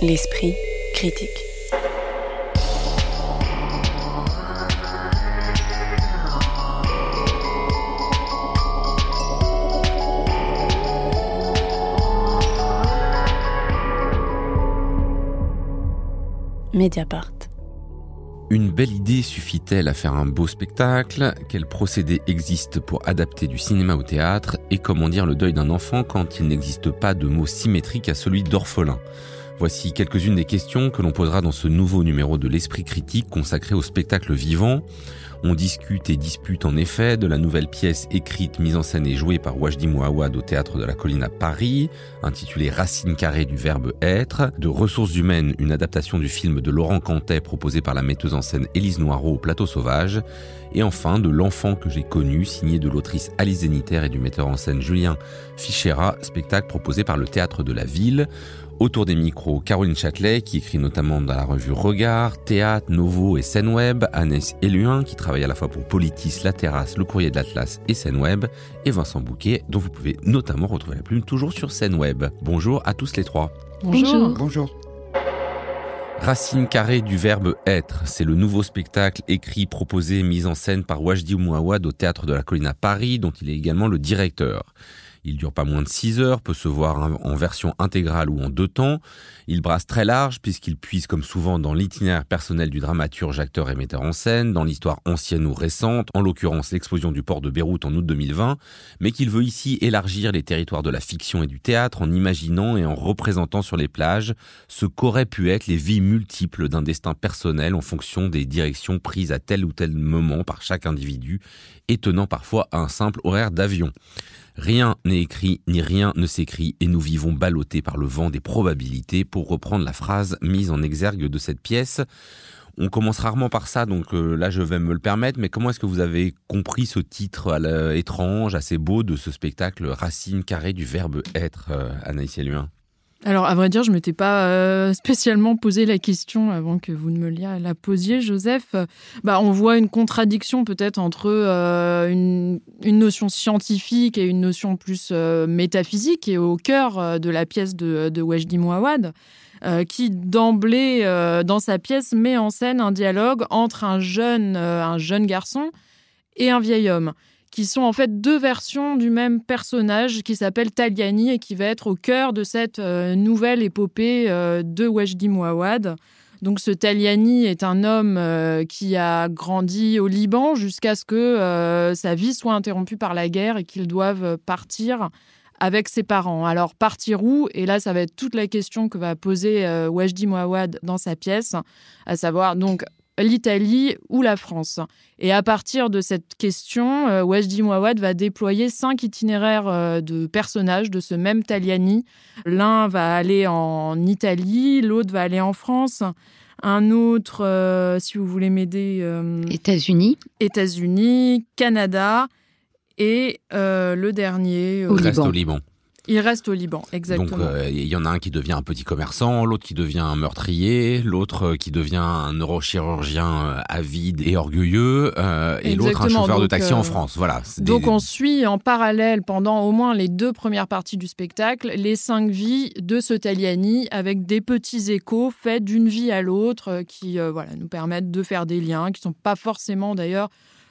L'esprit critique. Mediapart. Une belle idée suffit-elle à faire un beau spectacle? Quel procédé existe pour adapter du cinéma au théâtre? Et comment dire le deuil d'un enfant quand il n'existe pas de mot symétrique à celui d'orphelin? Voici quelques-unes des questions que l'on posera dans ce nouveau numéro de l'Esprit critique consacré au spectacle vivant. On discute et dispute en effet de la nouvelle pièce écrite, mise en scène et jouée par Wajdi Mouawad au Théâtre de la Colline à Paris, intitulée Racine carrée du verbe être, de Ressources humaines, une adaptation du film de Laurent Cantet proposé par la metteuse en scène Élise Noireau au Plateau Sauvage, et enfin de L'enfant que j'ai connu, signé de l'autrice Alice Zéniter et du metteur en scène Julien Fichera, spectacle proposé par le Théâtre de la Ville. Autour des micros, Caroline Châtelet, qui écrit notamment dans la revue Regard, Théâtre, Novo et Scène Web, Annès Eluin, qui travaille à la fois pour Politis, La Terrasse, Le Courrier de l'Atlas et Scène Web, et Vincent Bouquet, dont vous pouvez notamment retrouver la plume toujours sur Scène Web. Bonjour à tous les trois. Bonjour. Bonjour. Racine carrée du verbe être, c'est le nouveau spectacle écrit, proposé, mis en scène par Wajdi Mouawad au Théâtre de la Colline à Paris, dont il est également le directeur. Il dure pas moins de 6 heures, peut se voir en version intégrale ou en deux temps. Il brasse très large puisqu'il puise comme souvent dans l'itinéraire personnel du dramaturge, acteur et metteur en scène, dans l'histoire ancienne ou récente, en l'occurrence l'explosion du port de Beyrouth en août 2020, mais qu'il veut ici élargir les territoires de la fiction et du théâtre en imaginant et en représentant sur les plages ce qu'auraient pu être les vies multiples d'un destin personnel en fonction des directions prises à tel ou tel moment par chaque individu, étonnant parfois à un simple horaire d'avion. Rien n'est écrit ni rien ne s'écrit et nous vivons ballottés par le vent des probabilités pour reprendre la phrase mise en exergue de cette pièce. On commence rarement par ça, donc euh, là je vais me le permettre, mais comment est-ce que vous avez compris ce titre étrange, assez beau de ce spectacle Racine carrée du verbe être, euh, Anaïs Eluin alors, à vrai dire, je ne m'étais pas euh, spécialement posé la question avant que vous ne me la posiez, Joseph. Bah, on voit une contradiction peut-être entre euh, une, notion scientifique et une notion plus euh, métaphysique et au cœur de la pièce de, de Wajdi Mouawad. qui d'emblée, dans sa pièce, met en scène un dialogue entre un jeune, un jeune garçon et un vieil homme qui sont en fait deux versions du même personnage qui s'appelle Taliani et qui va être au cœur de cette euh, nouvelle épopée euh, de Wajdi Mouawad. Donc ce Taliani est un homme euh, qui a grandi au Liban jusqu'à ce que sa vie soit interrompue par la guerre et qu'il doive partir avec ses parents. Alors partir où? Et là, ça va être toute la question que va poser Wajdi Mouawad dans sa pièce, à savoir donc l'Italie ou la France. Et à partir de cette question, euh, Wajdi Mouawad va déployer cinq itinéraires euh, de personnages de ce même Taliani. L'un va aller en Italie, l'autre va aller en France. Un autre, euh, si vous voulez m'aider. États-Unis. États-Unis, Canada. Et le dernier. Au Liban. au Liban. Il reste au Liban, exactement. Donc euh, il y en a un qui devient un petit commerçant, l'autre qui devient un meurtrier, l'autre euh, qui devient un neurochirurgien euh, avide et orgueilleux, et l'autre un chauffeur de taxi en France. Voilà. Donc on suit en parallèle pendant au moins les deux premières parties du spectacle les cinq vies de ce Taliani avec des petits échos faits d'une vie à l'autre qui voilà nous permettent de faire des liens qui sont pas forcément d'ailleurs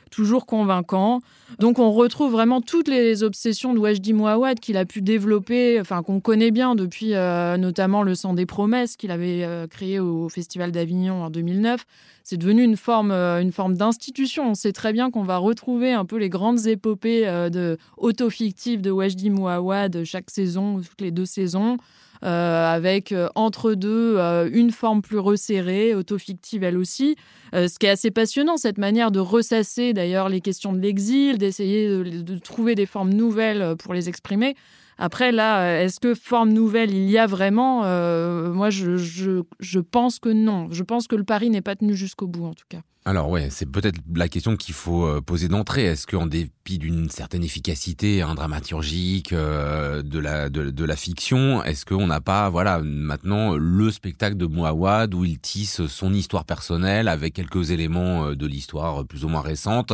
toujours convaincant. Donc on retrouve vraiment toutes les obsessions de Wajdi Mouawad qu'il a pu développer, enfin qu'on connaît bien depuis euh, notamment le sang des promesses qu'il avait euh, créé au Festival d'Avignon en 2009. C'est devenu une forme, euh, une forme d'institution. On sait très bien qu'on va retrouver un peu les grandes épopées de auto-fictives de Wajdi Mouawad chaque saison, toutes les deux saisons. Euh, avec euh, entre deux euh, une forme plus resserrée, autofictive elle aussi. ce qui est assez passionnant, cette manière de ressasser d'ailleurs les questions de l'exil, d'essayer de, trouver des formes nouvelles pour les exprimer. Après, là, est-ce que forme nouvelle il y a vraiment Moi, je, pense que non. Je pense que le pari n'est pas tenu jusqu'au bout, en tout cas. Alors ouais, c'est peut-être la question qu'il faut euh, poser d'entrée. Est-ce qu'en dépit d'une certaine efficacité un dramaturgique euh, de la de, la fiction, est-ce qu'on n'a pas voilà maintenant le spectacle de Mouawad où il tisse son histoire personnelle avec quelques éléments euh, de l'histoire plus ou moins récente,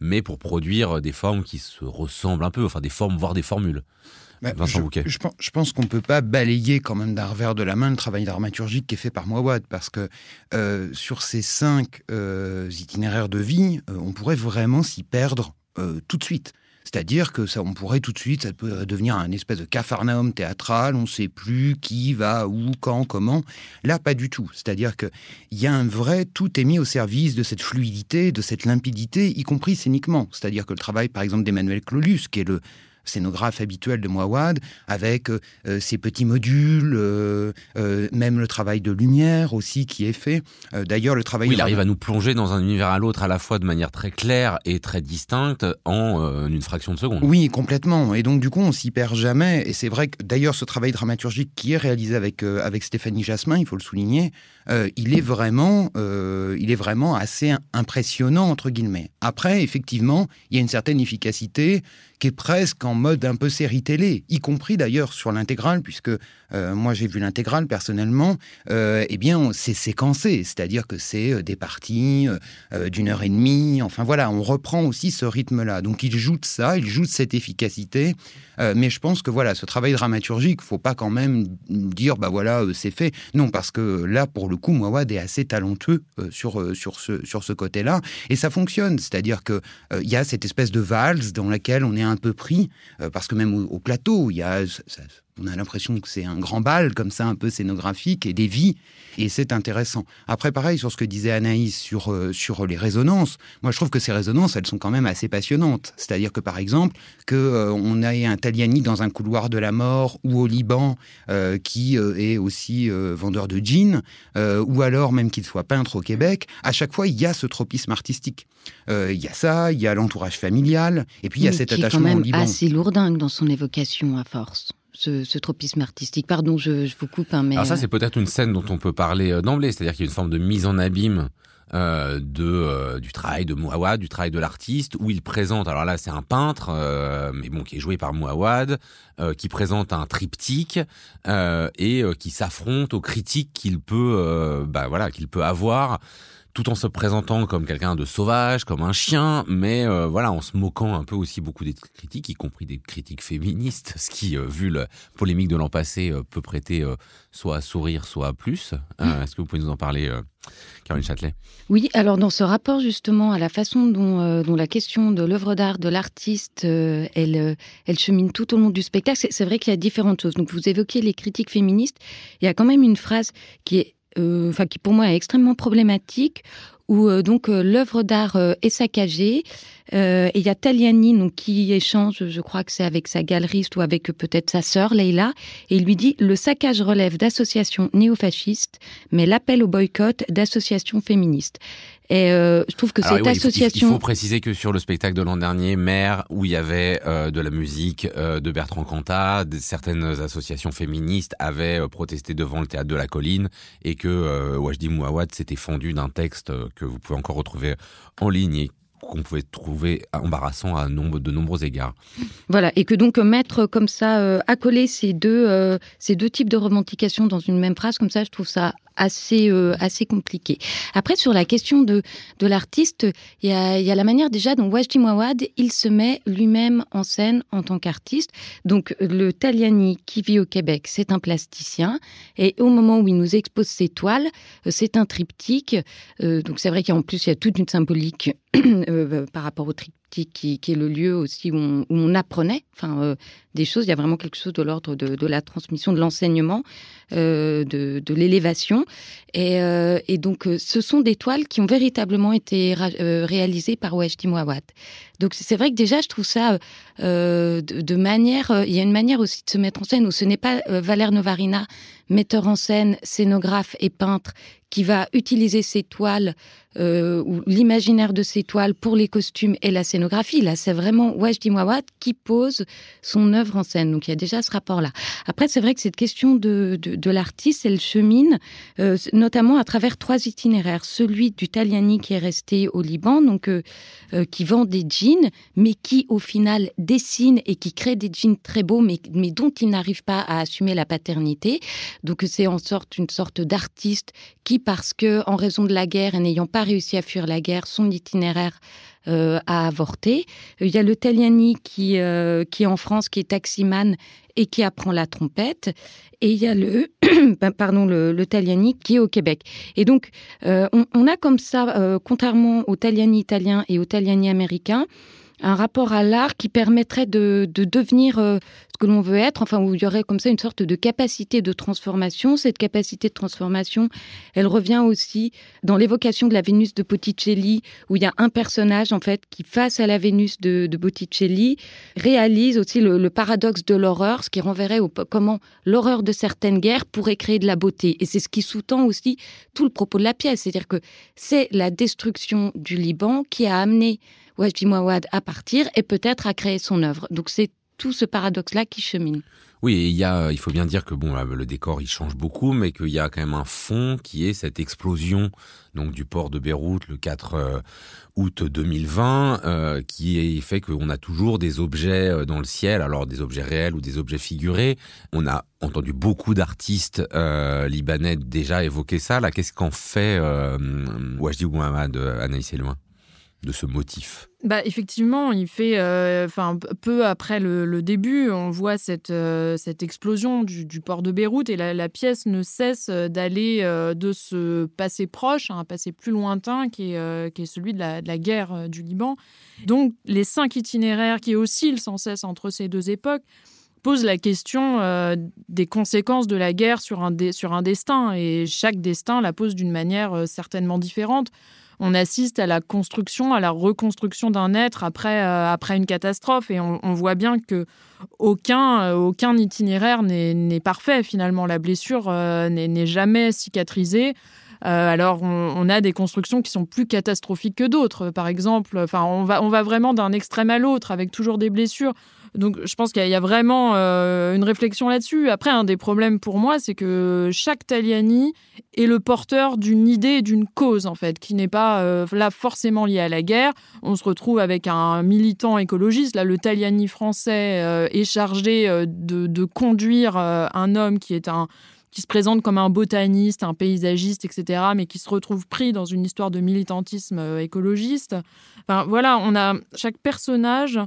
mais pour produire des formes qui se ressemblent un peu, enfin des formes voire des formules? Vincent je, Bouquet. Je, je pense qu'on ne peut pas balayer quand même d'un revers de la main le travail dramaturgique qui est fait par Mouawad, parce que euh, sur ces cinq euh, itinéraires de vie, euh, on pourrait vraiment s'y perdre tout de suite. C'est-à-dire que ça, on pourrait tout de suite, ça peut devenir un espèce de capharnaüm théâtral, on ne sait plus qui va, où, quand, comment. Là, pas du tout. C'est-à-dire qu'il y a un vrai, tout est mis au service de cette fluidité, de cette limpidité, y compris scéniquement. C'est-à-dire que le travail, par exemple, d'Emmanuel Clolus, qui est le scénographe habituel de Mouawad, avec euh, ses petits modules, euh, euh, même le travail de lumière aussi qui est fait. Euh, D'ailleurs, le travail... Oui, il arrive à nous plonger dans un univers à l'autre à la fois de manière très claire et très distincte en euh, une fraction de seconde. Oui, complètement. Et donc, du coup, on s'y perd jamais. Et c'est vrai que, d'ailleurs, ce travail dramaturgique qui est réalisé avec, euh, avec Stéphanie Jasmin, il faut le souligner, euh, il, est vraiment, euh, il est vraiment assez impressionnant, entre guillemets. Après, effectivement, il y a une certaine efficacité qui est presque en mode un peu série télé, y compris d'ailleurs sur l'intégrale, puisque euh, moi j'ai vu l'intégrale personnellement, euh, eh bien c'est séquencé, c'est-à-dire que c'est euh, des parties d'une heure et demie, enfin voilà, on reprend aussi ce rythme-là. Donc il joue de ça, il joue de cette efficacité, mais je pense que voilà, ce travail dramaturgique, faut pas quand même dire bah voilà, c'est fait. Non, parce que là, pour le coup, Mouawad est assez talentueux sur, sur ce, sur ce côté-là, et ça fonctionne, c'est-à-dire que il y a cette espèce de valse dans laquelle on est un peu pris, parce que même au, au plateau, il y a on a l'impression que c'est un grand bal comme ça, un peu scénographique et des vies, et c'est intéressant. Après, pareil sur ce que disait Anaïs sur euh, sur les résonances. Moi, je trouve que ces résonances, elles sont quand même assez passionnantes. C'est-à-dire que par exemple, que euh, on ait un Taliani dans un couloir de la mort ou au Liban euh, qui est aussi vendeur de jeans, ou alors même qu'il soit peintre au Québec. À chaque fois, il y a ce tropisme artistique. Il y a ça, il y a l'entourage familial, et puis il y a Mais cet qui est quand attachement au même Liban. assez lourdingue dans son évocation à force. Ce, ce tropisme artistique. Pardon, je, je vous coupe, hein, mais Alors ça, euh, c'est peut-être une scène dont on peut parler euh, d'emblée, c'est-à-dire qu'il y a une forme de mise en abîme euh, de euh, du travail de Mouawad, du travail de l'artiste, où il présente. Alors là, c'est un peintre, euh, mais bon, qui est joué par Mouawad, euh, qui présente un triptyque euh, et euh, qui s'affronte aux critiques qu'il peut, euh, bah voilà, qu'il peut avoir tout en se présentant comme quelqu'un de sauvage, comme un chien, mais euh, voilà, en se moquant un peu aussi beaucoup des critiques, y compris des critiques féministes, ce qui, euh, vu la polémique de l'an passé, euh, peut prêter soit à sourire, soit à plus. Est-ce que vous pouvez nous en parler, Caroline Châtelet? Oui, alors dans ce rapport justement à la façon dont, dont la question de l'œuvre d'art de l'artiste, elle, elle chemine tout au long du spectacle, c'est vrai qu'il y a différentes choses. Donc vous évoquez les critiques féministes, il y a quand même une phrase qui est, enfin qui pour moi est extrêmement problématique, où euh, donc euh, l'œuvre d'art euh, est saccagée. Euh, et il y a Taliani donc, qui échange, je crois que c'est avec sa galeriste ou avec euh, peut-être sa sœur Leila, et il lui dit le saccage relève d'associations néofascistes, mais l'appel au boycott d'associations féministes. Et euh, je trouve que Alors, cette oui, il faut- il- association, Il faut préciser que sur le spectacle de l'an dernier, Mère, où il y avait euh, de la musique euh, de Bertrand Cantat, certaines associations féministes avaient protesté devant le théâtre de la colline et que Wajdi Mouawad s'était fendu d'un texte que vous pouvez encore retrouver en ligne et qu'on pouvait trouver embarrassant à nombre, de nombreux égards. voilà, et que donc euh, mettre comme ça, euh, accoler ces deux, euh, ces deux types de revendications dans une même phrase, comme ça, je trouve ça assez, euh, assez compliqué. Après, sur la question de, de l'artiste, il y a, la manière déjà dont Wajdi Mouawad, il se met lui-même en scène en tant qu'artiste. Donc, le Taliani qui vit au Québec, c'est un plasticien. Et au moment où il nous expose ses toiles, c'est un triptyque. Donc, c'est vrai qu'en plus, il y a toute une symbolique euh, par rapport au triptyque qui, est le lieu aussi où on, apprenait enfin, euh, des choses. Il y a vraiment quelque chose de l'ordre de, la transmission, de l'enseignement, euh, de, l'élévation. Et, donc, ce sont des toiles qui ont véritablement été réalisées par Wajdi Mouawad. Donc, c'est vrai que déjà, je trouve ça de, manière... il y a une manière aussi de se mettre en scène où ce n'est pas Valère Novarina, metteur en scène, scénographe et peintre, qui va utiliser ces toiles euh, ou l'imaginaire de ces toiles pour les costumes et la scénographie. Là, c'est vraiment Wajdi Mouawad qui pose son œuvre en scène. Donc, il y a déjà ce rapport-là. Après, c'est vrai que cette question de, de, de l'artiste, elle chemine euh, notamment à travers trois itinéraires. Celui du Taliani qui est resté au Liban, donc euh, euh, qui vend des jeans, mais qui au final dessine et qui crée des jeans très beaux, mais, mais dont il n'arrive pas à assumer la paternité. Donc c'est en sorte une sorte d'artiste qui, parce que en raison de la guerre et n'ayant pas réussi à fuir la guerre, son itinéraire euh, a avorté. Il y a le Taliani qui, euh, qui est en France, qui est taximan et qui apprend la trompette. Et il y a le, pardon, le, Taliani qui est au Québec. Et donc, euh, on, on, a comme ça, contrairement au Taliani italien et au Taliani américain, un rapport à l'art qui permettrait de, de devenir que l'on veut être, enfin où il y aurait comme ça une sorte de capacité de transformation. Cette capacité de transformation, elle revient aussi dans l'évocation de la Vénus de Botticelli, où il y a un personnage en fait qui, face à la Vénus de, de Botticelli, réalise aussi le, le paradoxe de l'horreur, ce qui renverrait au comment l'horreur de certaines guerres pourrait créer de la beauté. Et c'est ce qui sous-tend aussi tout le propos de la pièce, c'est-à-dire que c'est la destruction du Liban qui a amené Wajdi Mouawad à partir et peut-être à créer son œuvre. Donc c'est tout ce paradoxe-là qui chemine. Oui, il faut bien dire que bon, le décor il change beaucoup, mais qu'il y a quand même un fond qui est cette explosion donc du port de Beyrouth le 4 euh, août 2020, euh, qui fait qu'on a toujours des objets euh, dans le ciel, alors des objets réels ou des objets figurés. On a entendu beaucoup d'artistes euh, libanais déjà évoquer ça. Qu'est-ce qu'en fait euh, Wajdi Mouhamad, Anaïs loin de ce motif bah, effectivement, il fait, enfin, euh, peu après le, début, on voit cette, euh, cette explosion du, port de Beyrouth et la, pièce ne cesse d'aller euh, de ce passé proche à un passé plus lointain qui est, qui est celui de la, guerre du Liban. Donc, les cinq itinéraires qui oscillent sans cesse entre ces deux époques posent la question des conséquences de la guerre sur un, sur un destin et chaque destin la pose d'une manière certainement différente on assiste à la construction, à la reconstruction d'un être après, euh, une catastrophe. Et on, voit bien que aucun, euh, aucun itinéraire n'est parfait finalement. La blessure euh, n'est jamais cicatrisée. Alors, on, on, a des constructions qui sont plus catastrophiques que d'autres. Par exemple, on va vraiment d'un extrême à l'autre avec toujours des blessures. Donc, je pense qu'il y, a vraiment euh, une réflexion là-dessus. Après, un des problèmes pour moi, c'est que chaque Taliani est le porteur d'une idée d'une cause, en fait, qui n'est pas euh, là forcément liée à la guerre. On se retrouve avec un militant écologiste. Là, le Taliani français euh, est chargé de, de, conduire un homme qui est un qui se présente comme un botaniste, un paysagiste, etc., mais qui se retrouve pris dans une histoire de militantisme écologiste. Enfin, voilà, on a chaque personnage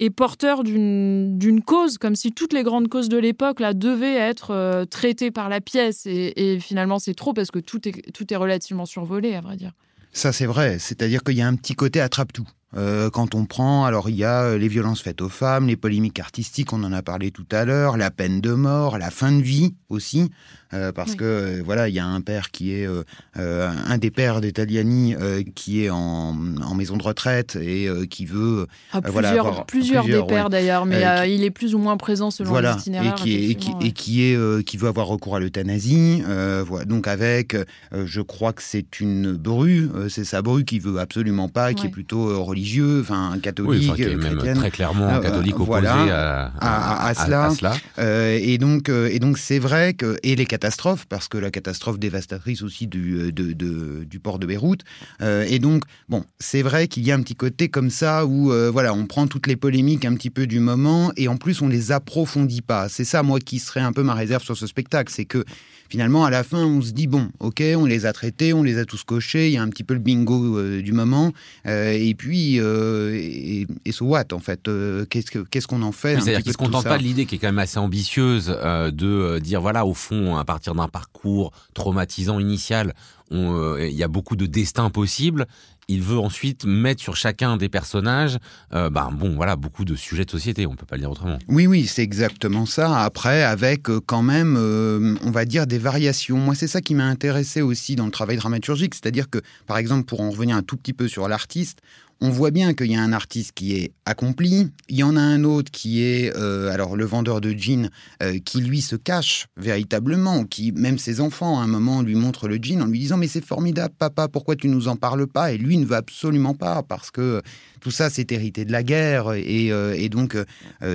est porteur d'une cause, comme si toutes les grandes causes de l'époque devaient être euh, traitées par la pièce. Et, et finalement, c'est trop parce que tout est, tout est relativement survolé, à vrai dire. Ça, c'est vrai. C'est-à-dire qu'il y a un petit côté attrape-tout. Euh, quand on prend, alors il y a euh, les violences faites aux femmes, les polémiques artistiques, on en a parlé tout à l'heure, la peine de mort, la fin de vie aussi, euh, parce oui. que voilà, il y a un père qui est euh, un des pères des Taliani qui est en, en, maison de retraite et qui veut ah, plusieurs, voilà, avoir, plusieurs, plusieurs, des pères ouais. d'ailleurs, mais qui, il est plus ou moins présent selon voilà, l'itinéraire. Et qui, est, et qui, ouais. et qui est qui veut avoir recours à l'euthanasie, voilà, donc avec, je crois que c'est une bru, c'est sa bru qui veut absolument pas, qui est plutôt religieux religieux, enfin catholique, oui, enfin, même très clairement catholique euh, opposé voilà, à, à, cela. à, cela. Euh, et donc, euh, et donc c'est vrai que et les catastrophes, parce que la catastrophe dévastatrice aussi du, euh, de, de, du port de Beyrouth. Euh, et donc, bon, c'est vrai qu'il y a un petit côté comme ça où euh, voilà, on prend toutes les polémiques un petit peu du moment et en plus on les approfondit pas. C'est ça, moi, qui serait un peu ma réserve sur ce spectacle, c'est que finalement, à la fin, on se dit bon, ok, on les a traités, on les a tous cochés, il y a un petit peu le bingo euh, du moment, euh, et puis, euh, et, et so what, en fait, qu'est-ce qu'on qu qu en fait oui, C'est-à-dire qu'ils ne se contentent pas de l'idée qui est quand même assez ambitieuse de dire, voilà, au fond, à partir d'un parcours traumatisant initial, il y a beaucoup de destins possibles il veut ensuite mettre sur chacun des personnages, euh, ben bon, voilà, beaucoup de sujets de société, on peut pas le dire autrement. Oui, oui, c'est exactement ça. Après, avec euh, quand même, euh, on va dire des variations. Moi, c'est ça qui m'a intéressé aussi dans le travail dramaturgique, c'est-à-dire que, par exemple, pour en revenir un tout petit peu sur l'artiste, on voit bien qu'il y a un artiste qui est accompli, il y en a un autre qui est euh, alors le vendeur de jeans euh, qui lui se cache véritablement, qui même ses enfants à un moment lui montrent le jean en lui disant mais c'est formidable papa, pourquoi tu nous en parles pas? Et lui ne veut absolument pas parce que tout ça c'est hérité de la guerre. Et, euh, donc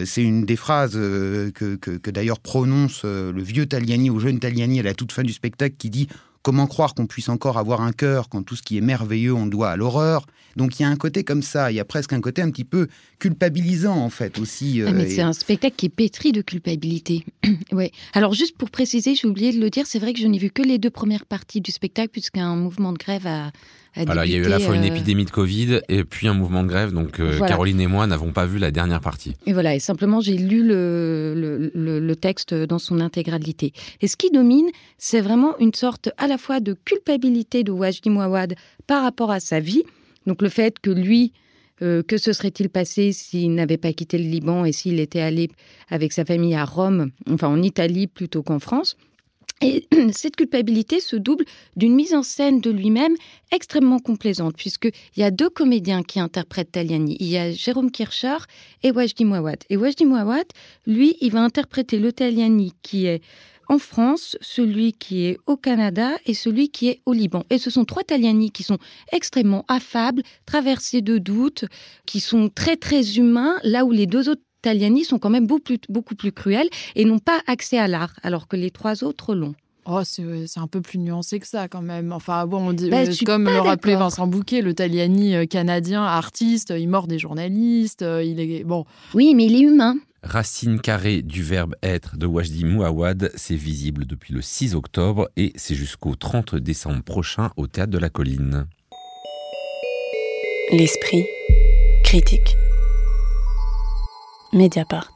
c'est une des phrases que, d'ailleurs prononce le vieux Taliani au jeune Taliani à la toute fin du spectacle qui dit Comment croire qu'on puisse encore avoir un cœur quand tout ce qui est merveilleux on doit à l'horreur? Donc il y a un côté comme ça, il y a presque un côté un petit peu culpabilisant en fait aussi. Euh, ah, mais et... c'est un spectacle qui est pétri de culpabilité. ouais. Alors juste pour préciser, j'ai oublié de le dire, c'est vrai que je n'ai vu que les deux premières parties du spectacle puisqu'un mouvement de grève a Alors, il y a eu à la fois une épidémie de Covid et puis un mouvement de grève. Donc, Caroline et moi n'avons pas vu la dernière partie. Et voilà, et simplement, j'ai lu le, le, le, texte dans son intégralité. Et ce qui domine, c'est vraiment une sorte à la fois de culpabilité de Wajdi Mouawad par rapport à sa vie. Donc, le fait que lui, euh, que se serait-il passé s'il n'avait pas quitté le Liban et s'il était allé avec sa famille à Rome, enfin en Italie plutôt qu'en France? Et cette culpabilité se double d'une mise en scène de lui-même extrêmement complaisante, puisqu'il y a deux comédiens qui interprètent Taliani. Il y a Jérôme Kircher et Wajdi Mouawad. Et Wajdi Mouawad, lui, il va interpréter le Taliani qui est en France, celui qui est au Canada et celui qui est au Liban. Et ce sont trois Taliani qui sont extrêmement affables, traversés de doutes, qui sont très très humains, là où les deux autres Taliani sont quand même beaucoup plus, beaucoup plus cruels et n'ont pas accès à l'art, alors que les trois autres l'ont. Oh, c'est un peu plus nuancé que ça quand même. Enfin bon, on dit, bah, comme le rappelait Vincent Bouquet, le Taliani euh, canadien, artiste, il mord des journalistes, euh, il est bon. Oui, mais il est humain. Racine carrée du verbe être de Wajdi Mouawad, c'est visible depuis le 6 octobre et c'est jusqu'au 30 décembre prochain au Théâtre de la Colline. L'esprit critique. Mediapart.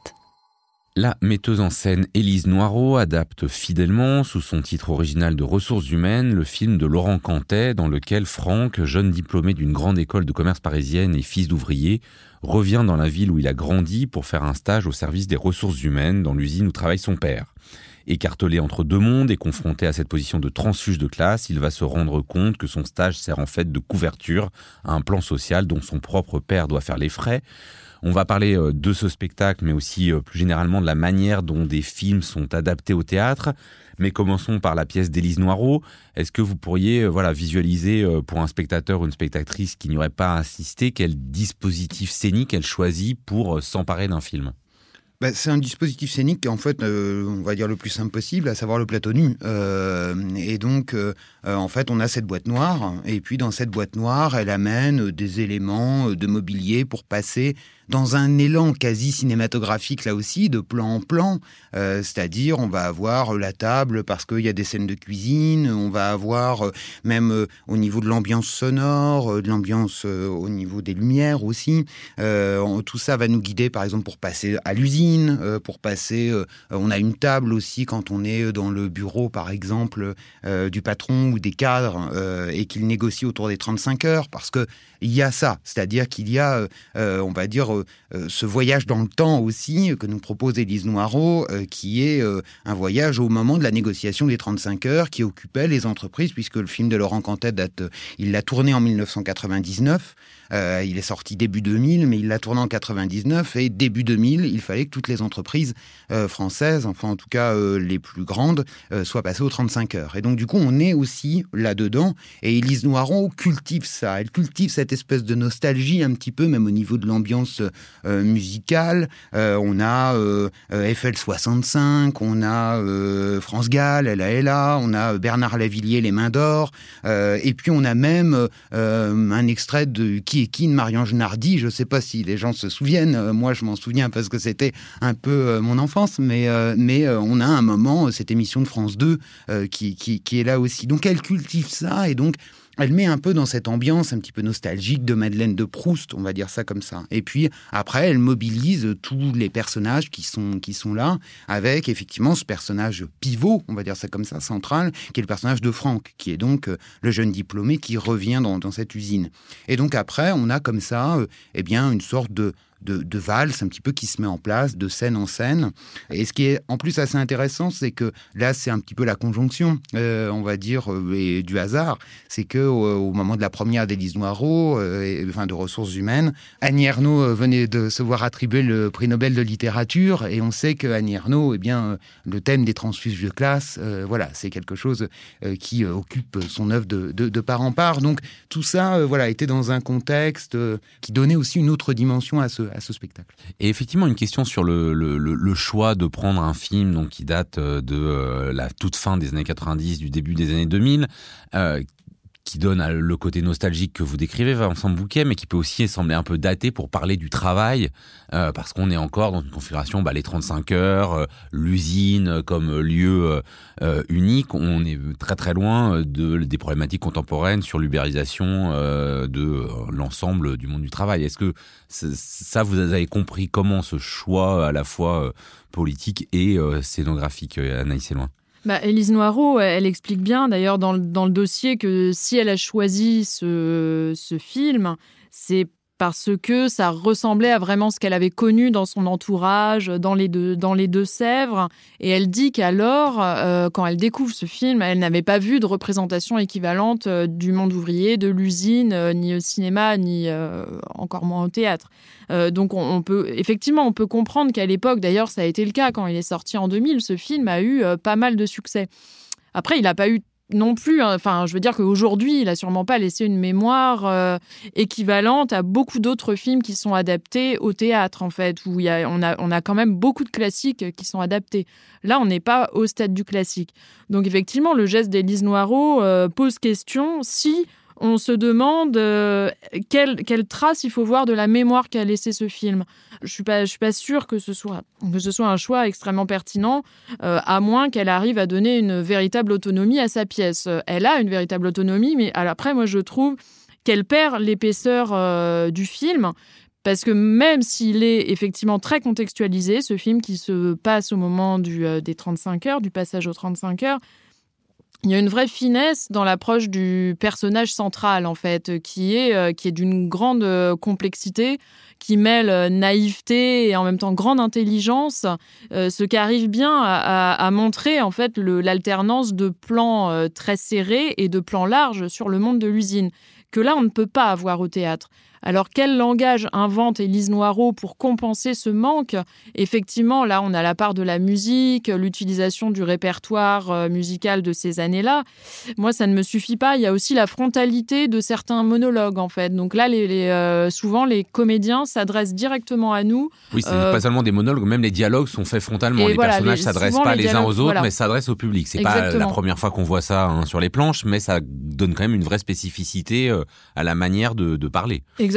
La metteuse en scène Élise Noireau adapte fidèlement, sous son titre original de Ressources humaines, le film de Laurent Cantet, dans lequel Franck, jeune diplômé d'une grande école de commerce parisienne et fils d'ouvrier, revient dans la ville où il a grandi pour faire un stage au service des ressources humaines dans l'usine où travaille son père. Écartelé entre deux mondes et confronté à cette position de transfuge de classe, il va se rendre compte que son stage sert en fait de couverture à un plan social dont son propre père doit faire les frais, on va parler euh, de ce spectacle, mais aussi euh, plus généralement de la manière dont des films sont adaptés au théâtre. Mais commençons par la pièce d'Élise Noireau. Est-ce que vous pourriez euh, voilà, visualiser pour un spectateur ou une spectatrice qui n'y aurait pas assisté quel dispositif scénique elle choisit pour s'emparer d'un film? Bah, c'est un dispositif scénique en fait, on va dire le plus simple possible, à savoir le plateau nu. et donc, en fait, on a cette boîte noire, et puis dans cette boîte noire, elle amène des éléments de mobilier pour passer dans un élan quasi cinématographique là aussi, de plan en plan. Euh, c'est-à-dire, on va avoir la table parce qu'il y a des scènes de cuisine, on va avoir euh, même euh, au niveau de l'ambiance sonore, de l'ambiance au niveau des lumières aussi. tout ça va nous guider, par exemple, pour passer à l'usine, pour passer. on a une table aussi quand on est dans le bureau, par exemple, du patron ou des cadres et qu'il négocie autour des 35 heures, parce que il y a ça, c'est-à-dire qu'il y a, on va dire, euh, ce voyage dans le temps aussi que nous propose Élise euh, qui est euh, un voyage au moment de la négociation des 35 heures qui occupait les entreprises, puisque le film de Laurent Cantet date, il l'a tourné en 1999. Euh, il est sorti début 2000, mais il l'a tourné en 99 et début 2000, il fallait que toutes les entreprises euh, françaises, enfin en tout cas euh, les plus grandes, soient passées aux 35 heures. Et donc du coup, on est aussi là-dedans. Et Elise Noiron cultive ça. Elle cultive cette espèce de nostalgie un petit peu, même au niveau de l'ambiance musicale. on a FL 65, on a France Gall, là, on a Bernard Lavillier, Les Mains d'Or, et puis on a même un extrait de qui qui de Nardi. Je ne sais pas si les gens se souviennent. Euh, moi, je m'en souviens parce que c'était un peu euh, mon enfance. Mais, euh, mais on a un moment, cette émission de France 2 qui, qui, qui est là aussi. Donc, elle cultive ça. Et donc, elle met un peu dans cette ambiance un petit peu nostalgique de Madeleine de Proust, on va dire ça comme ça. Et puis après, elle mobilise tous les personnages qui sont, qui sont là, avec effectivement ce personnage pivot, on va dire ça comme ça, central, qui est le personnage de Franck, qui est donc euh, le jeune diplômé qui revient dans, dans cette usine. Et donc après, on a comme ça, euh, eh bien, une sorte de de, de, valse un petit peu qui se met en place, de scène en scène. Et ce qui est en plus assez intéressant, c'est que là, c'est un petit peu la conjonction, euh, on va dire, euh, du hasard. C'est que au, moment de la première d'Élise Noireau, euh, enfin de ressources humaines, Annie Ernaux venait de se voir attribuer le prix Nobel de littérature, et on sait que Annie Ernaux, eh bien, le thème des transfuges de classe, voilà, c'est quelque chose qui occupe son œuvre de, de, de, part en part. Donc tout ça, voilà, était dans un contexte qui donnait aussi une autre dimension à ce, à ce spectacle. Et effectivement, une question sur le, le, choix de prendre un film donc, qui date euh, de euh, la toute fin des années 90, du début des années 2000. Qui donne le côté nostalgique que vous décrivez, Vincent Bouquet, mais qui peut aussi sembler un peu daté pour parler du travail, euh, parce qu'on est encore dans une configuration, bah, les 35 heures, euh, l'usine comme lieu euh, unique, on est très très loin de, des problématiques contemporaines sur l'ubérisation de l'ensemble du monde du travail. Est-ce que ça, vous avez compris comment ce choix à la fois politique et scénographique, Anaïs loin bah, Élise Noireau, elle explique bien d'ailleurs dans, le dossier que si elle a choisi ce film, c'est parce que ça ressemblait à vraiment ce qu'elle avait connu dans son entourage, dans les deux, dans les deux Sèvres. Et elle dit qu'alors, euh, quand elle découvre ce film, elle n'avait pas vu de représentation équivalente euh, du monde ouvrier, de l'usine, euh, ni au cinéma, ni encore moins au théâtre. donc on, peut effectivement, on peut comprendre qu'à l'époque, d'ailleurs, ça a été le cas quand il est sorti en 2000, ce film a eu pas mal de succès. Après, il n'a pas eu non plus. Hein. Enfin, je veux dire qu'aujourd'hui, il a sûrement pas laissé une mémoire euh, équivalente à beaucoup d'autres films qui sont adaptés au théâtre, en fait, où y a, on, a, on a quand même beaucoup de classiques qui sont adaptés. Là, on n'est pas au stade du classique. Donc, effectivement, le geste d'Élise Noireau euh, pose question si on se demande euh, quelle, trace il faut voir de la mémoire qu'a laissé ce film. Je suis suis pas sûre que ce soit que ce soit un choix extrêmement pertinent, euh, à moins qu'elle arrive à donner une véritable autonomie à sa pièce. Elle a une véritable autonomie, mais après, moi, je trouve qu'elle perd l'épaisseur euh, du film. Parce que même s'il est effectivement très contextualisé, ce film qui se passe au moment du, des 35 heures, du passage aux 35 heures, il y a une vraie finesse dans l'approche du personnage central en fait, qui est euh, qui est d'une grande euh, complexité, qui mêle euh, naïveté et en même temps grande intelligence, ce qui arrive bien à, montrer en fait l'alternance de plans très serrés et de plans larges sur le monde de l'usine que là on ne peut pas avoir au théâtre. Alors quel langage invente Élise Noireau pour compenser ce manque? Effectivement, là, on a la part de la musique, l'utilisation du répertoire euh, musical de ces années-là. Moi, ça ne me suffit pas. Il y a aussi la frontalité de certains monologues, en fait. Donc là, les, euh, souvent, les comédiens s'adressent directement à nous. Oui, c'est euh, pas seulement des monologues, même les dialogues sont faits frontalement. les personnages ne s'adressent pas les, uns aux autres, mais s'adressent au public. C'est pas la première fois qu'on voit ça hein, sur les planches, mais ça donne quand même une vraie spécificité à la manière de, de parler. Exactement.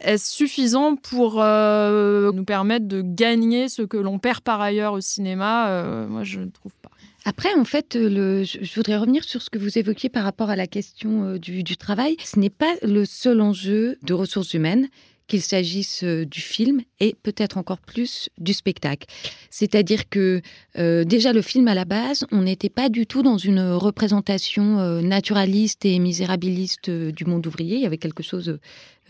Est-ce suffisant pour euh, nous permettre de gagner ce que l'on perd par ailleurs au cinéma euh, Moi, je ne trouve pas. Après, en fait, le, je voudrais revenir sur ce que vous évoquiez par rapport à la question euh, du travail. Ce n'est pas le seul enjeu de ressources humaines qu'il s'agisse du film et peut-être encore plus du spectacle. C'est-à-dire que déjà le film à la base, on n'était pas du tout dans une représentation naturaliste et misérabiliste du monde ouvrier. Il y avait quelque chose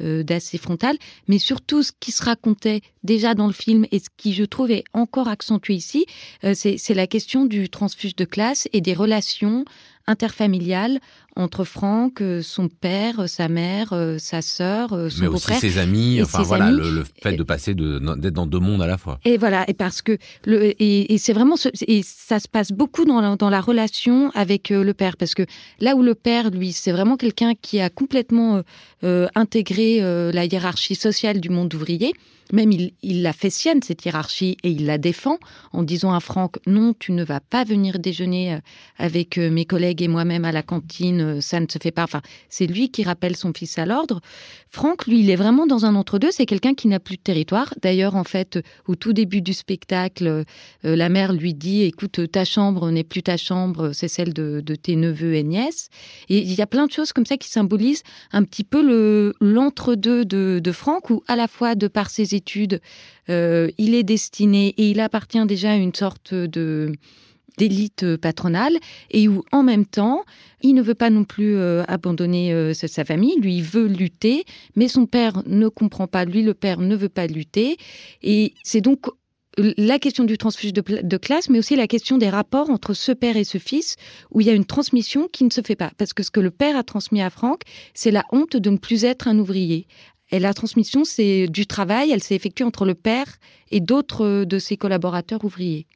euh, d'assez frontal, mais surtout ce qui se racontait déjà dans le film et ce qui, je trouve, est encore accentué ici, euh, c'est la question du transfuge de classe et des relations interfamiliales entre Franck, euh, son père, sa mère, sa sœur, son Mais aussi ses amis, enfin voilà, Le, fait de passer d'être dans deux mondes à la fois. Et voilà, et parce que le, et, c'est vraiment et ça se passe beaucoup dans la, dans la relation avec le père, parce que là où le père, lui, c'est vraiment quelqu'un qui a complètement intégré euh, la hiérarchie sociale du monde ouvrier. Même il, la fait sienne, cette hiérarchie, et il la défend en disant à Franck, non, tu ne vas pas venir déjeuner euh, avec euh, mes collègues et moi-même à la cantine, ça ne se fait pas. Enfin, c'est lui qui rappelle son fils à l'ordre. Franck, lui, il est vraiment dans un entre-deux, c'est quelqu'un qui n'a plus de territoire. D'ailleurs, en fait, au tout début du spectacle, la mère lui dit, écoute, ta chambre n'est plus ta chambre, c'est celle de, tes neveux et nièces. Et il y a plein de choses comme ça qui symbolisent un petit peu le l'entre-deux de, de Franck, où à la fois, de par ses études, euh, il est destiné et il appartient déjà à une sorte de d'élite patronale et où en même temps il ne veut pas non plus euh, abandonner euh, sa famille, lui il veut lutter, mais son père ne comprend pas, lui le père ne veut pas lutter et c'est donc la question du transfuge de, classe, mais aussi la question des rapports entre ce père et ce fils, où il y a une transmission qui ne se fait pas. Parce que ce que le père a transmis à Franck, c'est la honte de ne plus être un ouvrier. Et la transmission, c'est du travail, elle s'est effectuée entre le père et d'autres de ses collaborateurs ouvriers.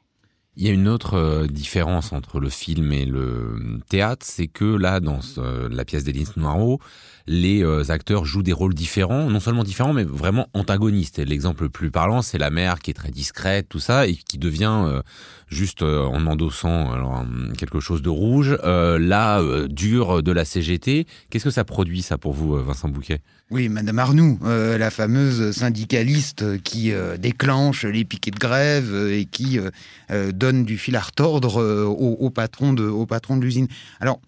Il y a une autre euh, différence entre le film et le théâtre, c'est que là, dans euh, la pièce d'Élise Noirot, les euh, acteurs jouent des rôles différents, non seulement différents, mais vraiment antagonistes. L'exemple le plus parlant, c'est la mère qui est très discrète, tout ça, et qui devient juste en endossant quelque chose de rouge, là, dur de la CGT. Qu'est-ce que ça produit, ça, pour vous, Vincent Bouquet? Oui, Madame Arnoux, euh, la fameuse syndicaliste qui euh, déclenche les piquets de grève euh, et qui donne du fil à retordre au, de, au patron de l'usine. Alors,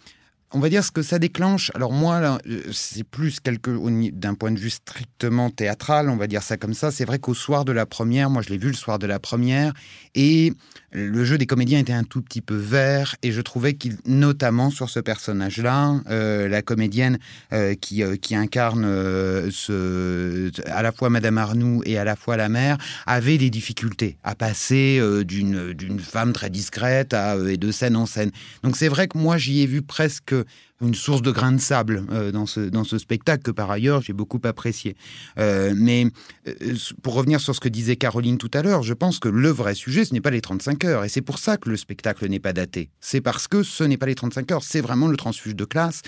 on va dire ce que ça déclenche. Alors moi, c'est plus quelque d'un point de vue strictement théâtral, on va dire ça comme ça. C'est vrai qu'au soir de la première, moi je l'ai vu le soir de la première, et le jeu des comédiens était un tout petit peu vert et je trouvais qu'il, notamment sur ce personnage-là, euh, la comédienne euh, qui, euh, incarne à la fois Madame Arnoux et à la fois la mère, avait des difficultés à passer d'une, d'une femme très discrète à, et de scène en scène. Donc c'est vrai que moi j'y ai vu presque Mm-hmm une source de grains de sable euh, dans, ce, dans ce spectacle que par ailleurs j'ai beaucoup apprécié. Euh, mais euh, pour revenir sur ce que disait Caroline tout à l'heure, je pense que le vrai sujet, ce n'est pas les 35 heures. Et c'est pour ça que le spectacle n'est pas daté. C'est parce que ce n'est pas les 35 heures, c'est vraiment le transfuge de classe.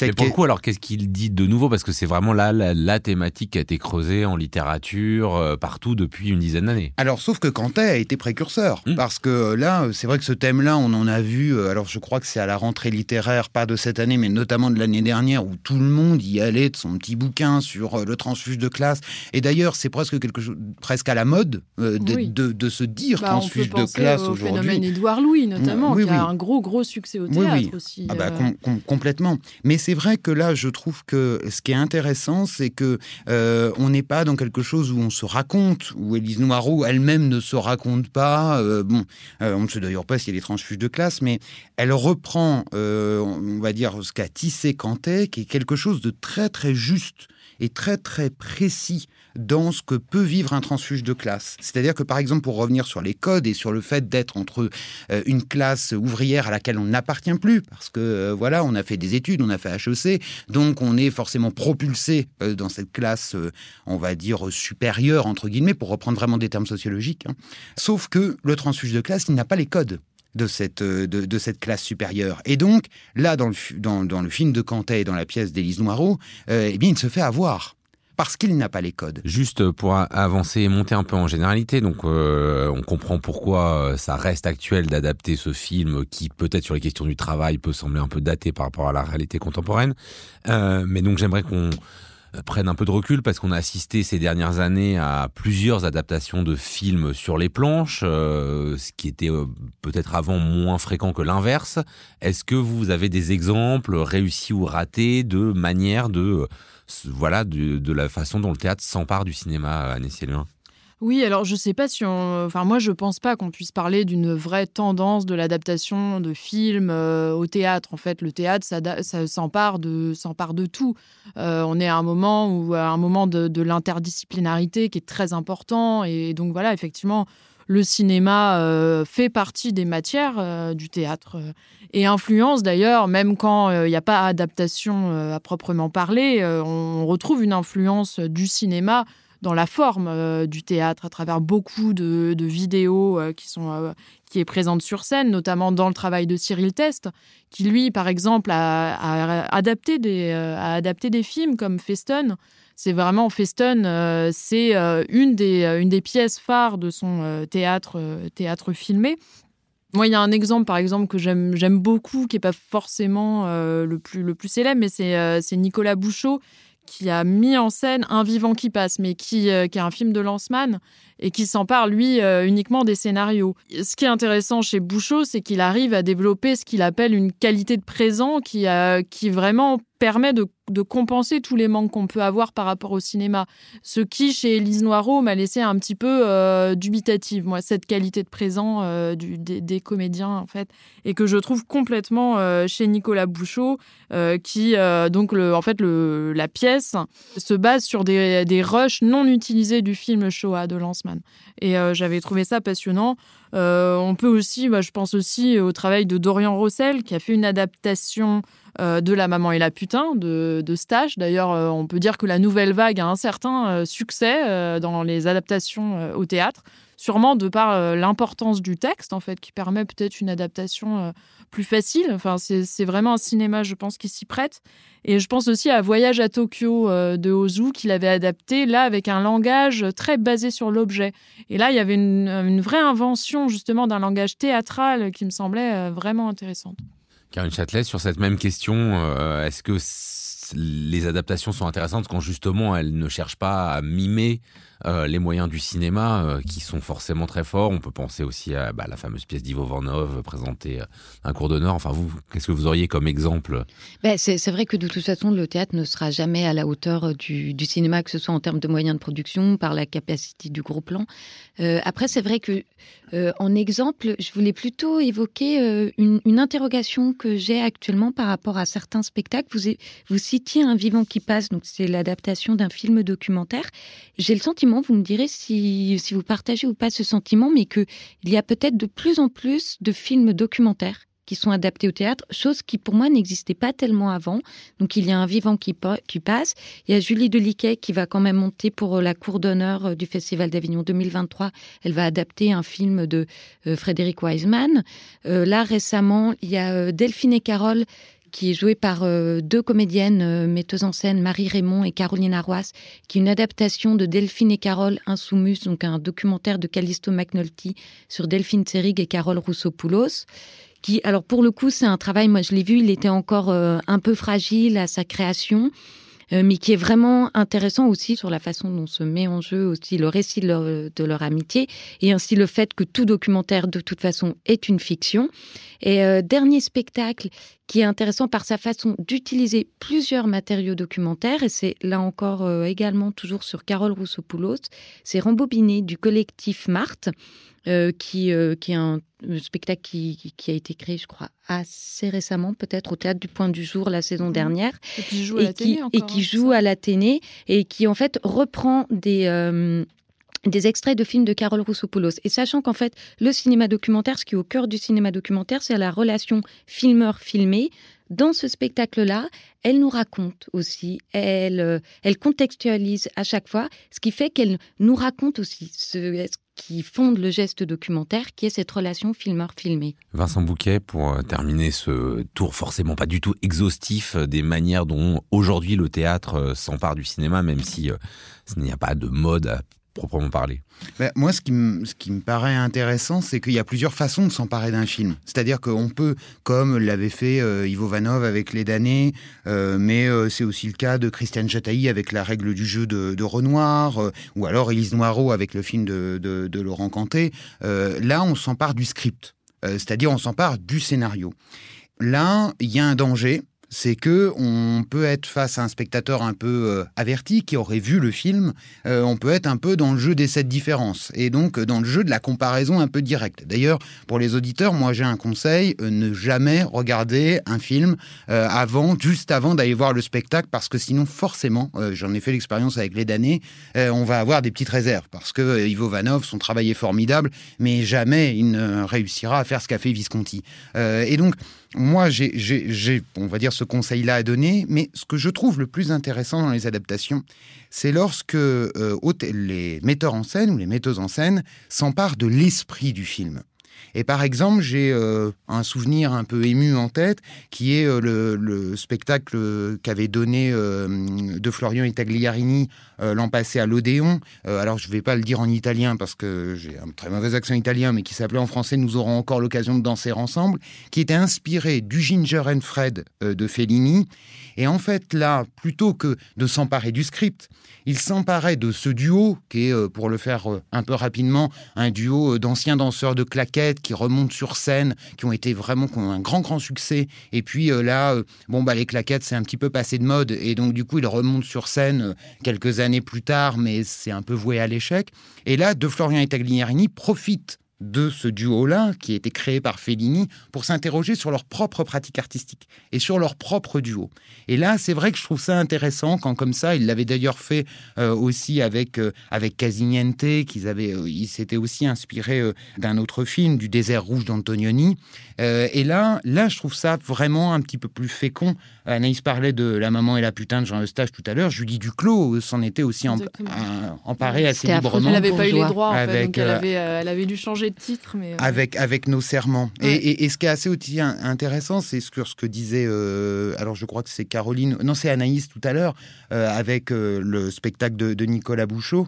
Mais pour le coup, alors qu'est-ce qu'il dit de nouveau? Parce que c'est vraiment là la, thématique qui a été creusée en littérature partout depuis une dizaine d'années. Alors, sauf que Cantet a été précurseur. Mmh. Parce que là, c'est vrai que ce thème-là, on en a vu, alors je crois que c'est à la rentrée littéraire, pas de cette année, mais notamment de l'année dernière, où tout le monde y allait de son petit bouquin sur euh, le transfuge de classe. Et d'ailleurs, c'est presque quelque chose, presque à la mode euh, de, se dire bah, transfuge de classe aujourd'hui. Le phénomène Édouard Louis, notamment, qui a un gros, gros succès au théâtre aussi. Ah bah, euh. complètement. Mais c'est vrai que là, je trouve que ce qui est intéressant, c'est que on n'est pas dans quelque chose où on se raconte, où Élise Noireau elle-même ne se raconte pas. bon, on ne sait d'ailleurs pas s'il y a des transfuges de classe, mais elle reprend, on va dire, ce qu'a tissé Cantet, qui est quelque chose de très très juste et très très précis dans ce que peut vivre un transfuge de classe. C'est-à-dire que par exemple, pour revenir sur les codes et sur le fait d'être entre euh, une classe ouvrière à laquelle on n'appartient plus, parce que euh, voilà, on a fait des études, on a fait HEC, donc on est forcément propulsé euh, dans cette classe, on va dire supérieure entre guillemets, pour reprendre vraiment des termes sociologiques. Hein. Sauf que le transfuge de classe, il n'a pas les codes de cette, euh, de, cette classe supérieure. Et donc, là, dans le, dans, le film de Cantet et dans la pièce d'Élise Noireau, euh, eh bien, il se fait avoir parce qu'il n'a pas les codes. Juste pour avancer et monter un peu en généralité, donc euh, on comprend pourquoi ça reste actuel d'adapter ce film qui peut-être sur les questions du travail peut sembler un peu daté par rapport à la réalité contemporaine. mais donc j'aimerais qu'on euh, prennent un peu de recul parce qu'on a assisté ces dernières années à plusieurs adaptations de films sur les planches, euh, ce qui était euh, peut-être avant moins fréquent que l'inverse. Est-ce que vous avez des exemples réussis ou ratés de manière de voilà de, la façon dont le théâtre s'empare du cinéma à oui, alors je sais pas si on. Enfin, moi, je pense pas qu'on puisse parler d'une vraie tendance de l'adaptation de films euh, au théâtre. En fait, le théâtre, ça, s'empare de, tout. Euh, on est à un moment où, à un moment de, l'interdisciplinarité qui est très important. Et donc, voilà, effectivement, le cinéma euh, fait partie des matières du théâtre et influence d'ailleurs, même quand il n'y a pas adaptation à proprement parler, on retrouve une influence du cinéma dans la forme euh, du théâtre à travers beaucoup de, vidéos euh, qui sont euh, qui est présente sur scène, notamment dans le travail de Cyril Test, qui lui, par exemple, a, adapté des a adapté des films comme Feston. C'est vraiment Feston, c'est une des une des pièces phares de son théâtre théâtre filmé. Moi, il y a un exemple, par exemple, que j'aime beaucoup, qui est pas forcément le plus le plus célèbre, mais c'est Nicolas Bouchot qui a mis en scène Un vivant qui passe, mais qui, euh, est un film de Lanceman et qui s'empare, lui, euh, uniquement des scénarios. Ce qui est intéressant chez Bouchot, c'est qu'il arrive à développer ce qu'il appelle une qualité de présent qui, a, qui vraiment permet de, compenser tous les manques qu'on peut avoir par rapport au cinéma. Ce qui, chez Élise Noireau, m'a laissé un petit peu euh, dubitative, moi, cette qualité de présent euh, des, comédiens, en fait, et que je trouve complètement chez Nicolas Bouchot, qui, donc, le, en fait, le, la pièce se base sur des, des rushs non utilisés du film Shoah de et euh, j'avais trouvé ça passionnant. Euh, on peut aussi, bah, je pense aussi au travail de Dorian Rossel, qui a fait une adaptation euh, de La Maman et la Putain de, de Stache. D'ailleurs, euh, on peut dire que la nouvelle vague a un certain euh, succès dans les adaptations au théâtre, sûrement de par l'importance du texte, en fait, qui permet peut-être une adaptation plus facile. Enfin, c'est vraiment un cinéma, je pense, qui s'y prête. Et je pense aussi à Voyage à Tokyo de Ozu, qu'il avait adapté, là, avec un langage très basé sur l'objet. Et là, il y avait une, une vraie invention, justement, d'un langage théâtral qui me semblait vraiment intéressante. Karine Châtelet, sur cette même question, euh, est-ce que les adaptations sont intéressantes quand justement elles ne cherchent pas à mimer euh, les moyens du cinéma euh, qui sont forcément très forts. On peut penser aussi à bah, la fameuse pièce d'Ivo Vanov présentée un cours d'honneur. Enfin, vous, qu'est-ce que vous auriez comme exemple? Ben, c'est, vrai que de toute façon, le théâtre ne sera jamais à la hauteur du, du, cinéma, que ce soit en termes de moyens de production, par la capacité du gros plan. Euh, après, c'est vrai que en exemple, je voulais plutôt évoquer une, une, interrogation que j'ai actuellement par rapport à certains spectacles. Vous, vous Un vivant qui passe, donc c'est l'adaptation d'un film documentaire. J'ai le sentiment vous me direz si, si vous partagez ou pas ce sentiment, mais qu'il y a peut-être de plus en plus de films documentaires qui sont adaptés au théâtre, chose qui pour moi n'existait pas tellement avant. Donc il y a un vivant qui, qui passe. Il y a Julie Deliquet qui va quand même monter pour euh, la cour d'honneur euh, du Festival d'Avignon 2023. Elle va adapter un film de euh, Frédéric Wiseman. là récemment, il y a Delphine et Carole qui est jouée par euh, deux comédiennes euh, metteuses en scène, Marie Raymond et Caroline Arroas, qui est une adaptation de Delphine et Carole Insoumus, donc un documentaire de Callisto McNulty sur Delphine Serig et Carole Roussopoulos. Qui, alors pour le coup, c'est un travail, moi je l'ai vu, il était encore euh, un peu fragile à sa création. Euh, mais qui est vraiment intéressant aussi sur la façon dont se met en jeu aussi le récit de leur, amitié et ainsi le fait que tout documentaire de toute façon est une fiction. Et euh, dernier spectacle qui est intéressant par sa façon d'utiliser plusieurs matériaux documentaires, et c'est là encore euh, également toujours sur Carole Roussopoulos, c'est Rembobiné du collectif Marthe. Euh, qui, euh, qui est un spectacle qui, qui, a été créé, je crois, assez récemment, peut-être au Théâtre du Point du Jour la saison mmh. dernière. Et qui joue à l'Athénée Et qui hein, joue à l'Athénée et qui, en fait, reprend des euh, des extraits de films de Carole Roussopoulos. Et sachant qu'en fait, le cinéma documentaire, ce qui est au cœur du cinéma documentaire, c'est la relation filmeur-filmé. Dans ce spectacle-là, elle nous raconte aussi, elle, elle contextualise à chaque fois, ce qui fait qu'elle nous raconte aussi ce, qui fonde le geste documentaire, qui est cette relation filmeur-filmé. Vincent Bouquet, pour euh, terminer ce tour forcément pas du tout exhaustif euh, des manières dont aujourd'hui le théâtre euh, s'empare du cinéma, même si il n'y a pas de mode à proprement parler ben, Moi, ce qui, me, paraît intéressant, c'est qu'il y a plusieurs façons de s'emparer d'un film. C'est-à-dire qu'on peut, comme l'avait fait euh, Ivo Vanov avec Les damnés, euh, mais euh, c'est aussi le cas de Christiane Chatailly avec La règle du jeu de, Renoir, ou alors Élise Noireau avec le film de, de, Laurent Cantet. là, on s'empare du script, c'est-à-dire on s'empare du scénario. Là, il y a un danger, c'est que on peut être face à un spectateur un peu euh, averti qui aurait vu le film, euh, on peut être un peu dans le jeu des sept différences et donc euh, dans le jeu de la comparaison un peu directe. D'ailleurs, pour les auditeurs, moi j'ai un conseil ne jamais regarder un film avant, juste avant d'aller voir le spectacle, parce que sinon forcément, j'en ai fait l'expérience avec les damnés, on va avoir des petites réserves parce que Ivo Vanov, son travail est formidable, mais jamais il ne réussira à faire ce qu'a fait Visconti. et donc moi, j'ai, on va dire, ce conseil-là à donner, mais ce que je trouve le plus intéressant dans les adaptations, c'est lorsque euh, les metteurs en scène ou les metteuses en scène s'emparent de l'esprit du film. Et par exemple, j'ai euh, un souvenir un peu ému en tête, qui est euh, le, spectacle qu'avait donné de Florian Itagliarini l'an passé à l'Odéon. alors, je ne vais pas le dire en italien parce que j'ai un très mauvais accent italien, mais qui s'appelait en français Nous aurons encore l'occasion de danser ensemble, qui était inspiré du Ginger and Fred de Fellini. Et en fait, là, plutôt que de s'emparer du script, il s'emparait de ce duo, qui est, pour le faire un peu rapidement, un duo d'anciens danseurs de claquettes qui remontent sur scène, qui ont été vraiment qui ont un grand grand succès. Et puis euh, là, euh, bon bah les claquettes c'est un petit peu passé de mode et donc du coup ils remontent sur scène euh, quelques années plus tard, mais c'est un peu voué à l'échec. Et là, De Florian et Tagliarini profitent de ce duo-là, qui a été créé par Fellini, pour s'interroger sur leur propre pratique artistique et sur leur propre duo. Et là, c'est vrai que je trouve ça intéressant quand, comme ça, il l'avait d'ailleurs fait euh, aussi avec, euh, avec Casiniente, qu'ils avaient, euh, il s'était aussi inspiré d'un autre film, du désert rouge d'Antonioni. et là, là, je trouve ça vraiment un petit peu plus fécond. Anaïs parlait de La maman et la putain de Jean Eustache tout à l'heure. Julie Duclos s'en était aussi emparée assez librement. Elle n'avait pas eu les droits, en fait, donc elle avait, elle avait dû changer titre. Mais, avec, avec nos serments. Et, ce qui est assez aussi intéressant, c'est ce que, ce que disait, euh, alors je crois que c'est Caroline, non c'est Anaïs tout à l'heure, euh, avec euh, le spectacle de, de Nicolas Bouchot,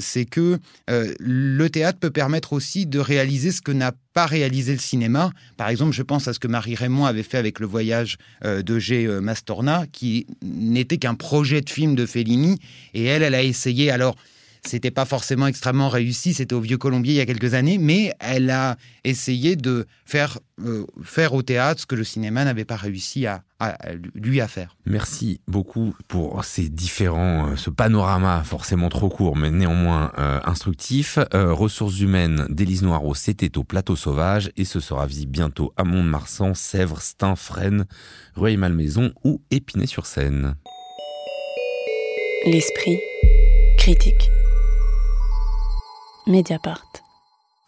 c'est que le théâtre peut permettre aussi de réaliser ce que n'a pas réalisé le cinéma. Par exemple, je pense à ce que Marie Raymond avait fait avec le voyage de G. Mastorna, qui n'était qu'un projet de film de Fellini, et elle, elle a essayé alors c'était pas forcément extrêmement réussi, c'était au Vieux Colombier il y a quelques années, mais elle a essayé de faire, euh, faire au théâtre ce que le cinéma n'avait pas réussi à, lui à faire. Merci beaucoup pour ces différents, euh, ce panorama forcément trop court, mais néanmoins euh, instructif. ressources humaines d'Élise Noireau, c'était au Plateau Sauvage et ce sera visible bientôt à Mont-de-Marsan, Sèvres, Stein, Fresnes, Rueil-Malmaison ou Épinay-sur-Seine. L'esprit critique.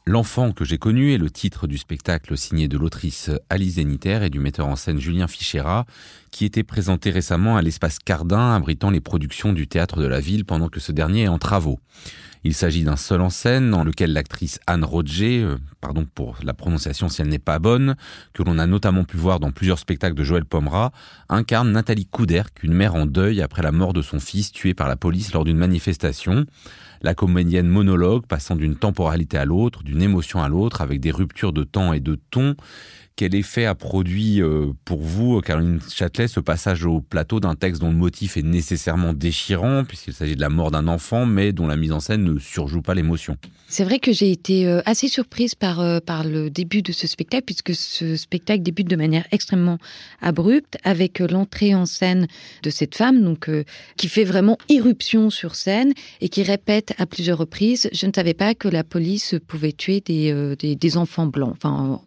L'enfant que j'ai connu est le titre du spectacle signé de l'autrice Alice Zeniter et du metteur en scène Julien Fichera, qui était présenté récemment à l'espace Cardin, abritant les productions du théâtre de la ville pendant que ce dernier est en travaux. Il s'agit d'un seul en scène dans lequel l'actrice Anne Roger, euh, pardon pour la prononciation si elle n'est pas bonne, que l'on a notamment pu voir dans plusieurs spectacles de Joël Pomera, incarne Nathalie Couderc, une mère en deuil après la mort de son fils tué par la police lors d'une manifestation. La comédienne monologue passant d'une temporalité à l'autre, d'une émotion à l'autre, avec des ruptures de temps et de ton, quel effet a produit euh, pour vous, Caroline Châtelet, ce passage au plateau d'un texte dont le motif est nécessairement déchirant, puisqu'il s'agit de la mort d'un enfant, mais dont la mise en scène ne surjoue pas l'émotion? C'est vrai que j'ai été euh, assez surprise par, euh, par le début de ce spectacle, puisque ce spectacle débute de manière extrêmement abrupte, avec l'entrée en scène de cette femme, donc qui fait vraiment irruption sur scène et qui répète à plusieurs reprises Je ne savais pas que la police pouvait tuer des, des, des enfants blancs. Enfin,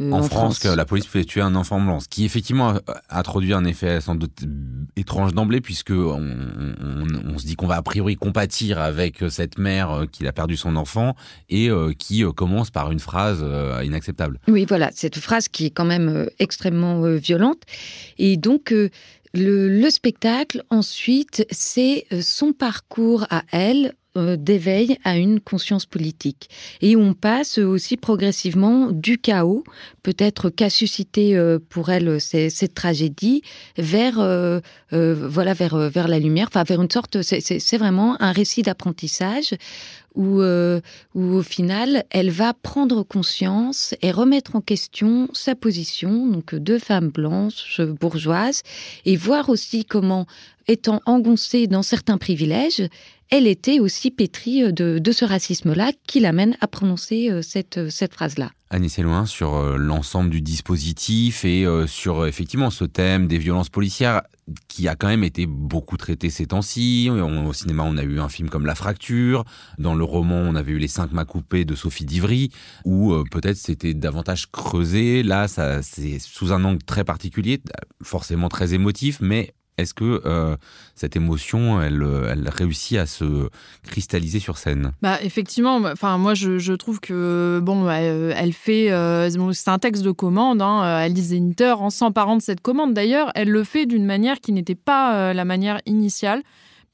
euh, en, France, que la police pouvait tuer un enfant blanc, ce qui effectivement a introduit un effet sans doute étrange d'emblée, puisque on, se dit qu'on va a priori compatir avec cette mère euh, qui a perdu son enfant et euh, qui commence par une phrase inacceptable. Oui, voilà, cette phrase qui est quand même extrêmement violente. Et donc, le, spectacle, ensuite, c'est son parcours à elle euh, d'éveil à une conscience politique. Et on passe aussi progressivement du chaos, peut-être qu'a suscité euh, pour elle cette tragédie, vers euh, voilà vers vers la lumière, enfin vers une sorte. C'est vraiment un récit d'apprentissage où, où au final elle va prendre conscience et remettre en question sa position, donc de femme blanche bourgeoise, et voir aussi comment étant engoncée dans certains privilèges, elle était aussi pétrie euh, de, ce racisme-là qui l'amène à prononcer euh, cette, euh, cette phrase-là. Agnès loin sur l'ensemble du dispositif et sur effectivement ce thème des violences policières qui a quand même été beaucoup traité ces temps-ci. Au cinéma, on a eu un film comme La Fracture. Dans le roman, on avait eu Les cinq mâts coupés de Sophie Divry, où peut-être c'était davantage creusé. Là, ça, c'est sous un angle très particulier, forcément très émotif, mais est-ce que euh, cette émotion, elle, elle, réussit à se cristalliser sur scène? Bah effectivement. Enfin moi je, trouve que bon, elle, fait. Euh, c'est un texte de commande. Hein, Alice Zeniter, en s'emparant de cette commande d'ailleurs, elle le fait d'une manière qui n'était pas euh, la manière initiale.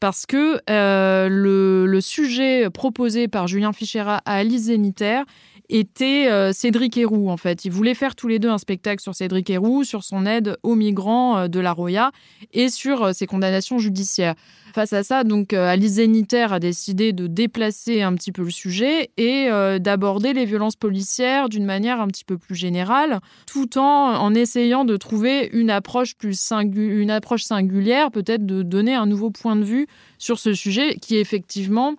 Parce que le, le, sujet proposé par Julien Fichera à Alice Zeniter était euh, Cédric Héroux, en fait. Ils voulaient faire tous les deux un spectacle sur Cédric Héroux, sur son aide aux migrants euh, de la Roya et sur euh, ses condamnations judiciaires. Face à ça, donc, Alice Zéniter a décidé de déplacer un petit peu le sujet et d'aborder les violences policières d'une manière un petit peu plus générale, tout en, en essayant de trouver une approche plus une approche singulière, peut-être de donner un nouveau point de vue sur ce sujet qui effectivement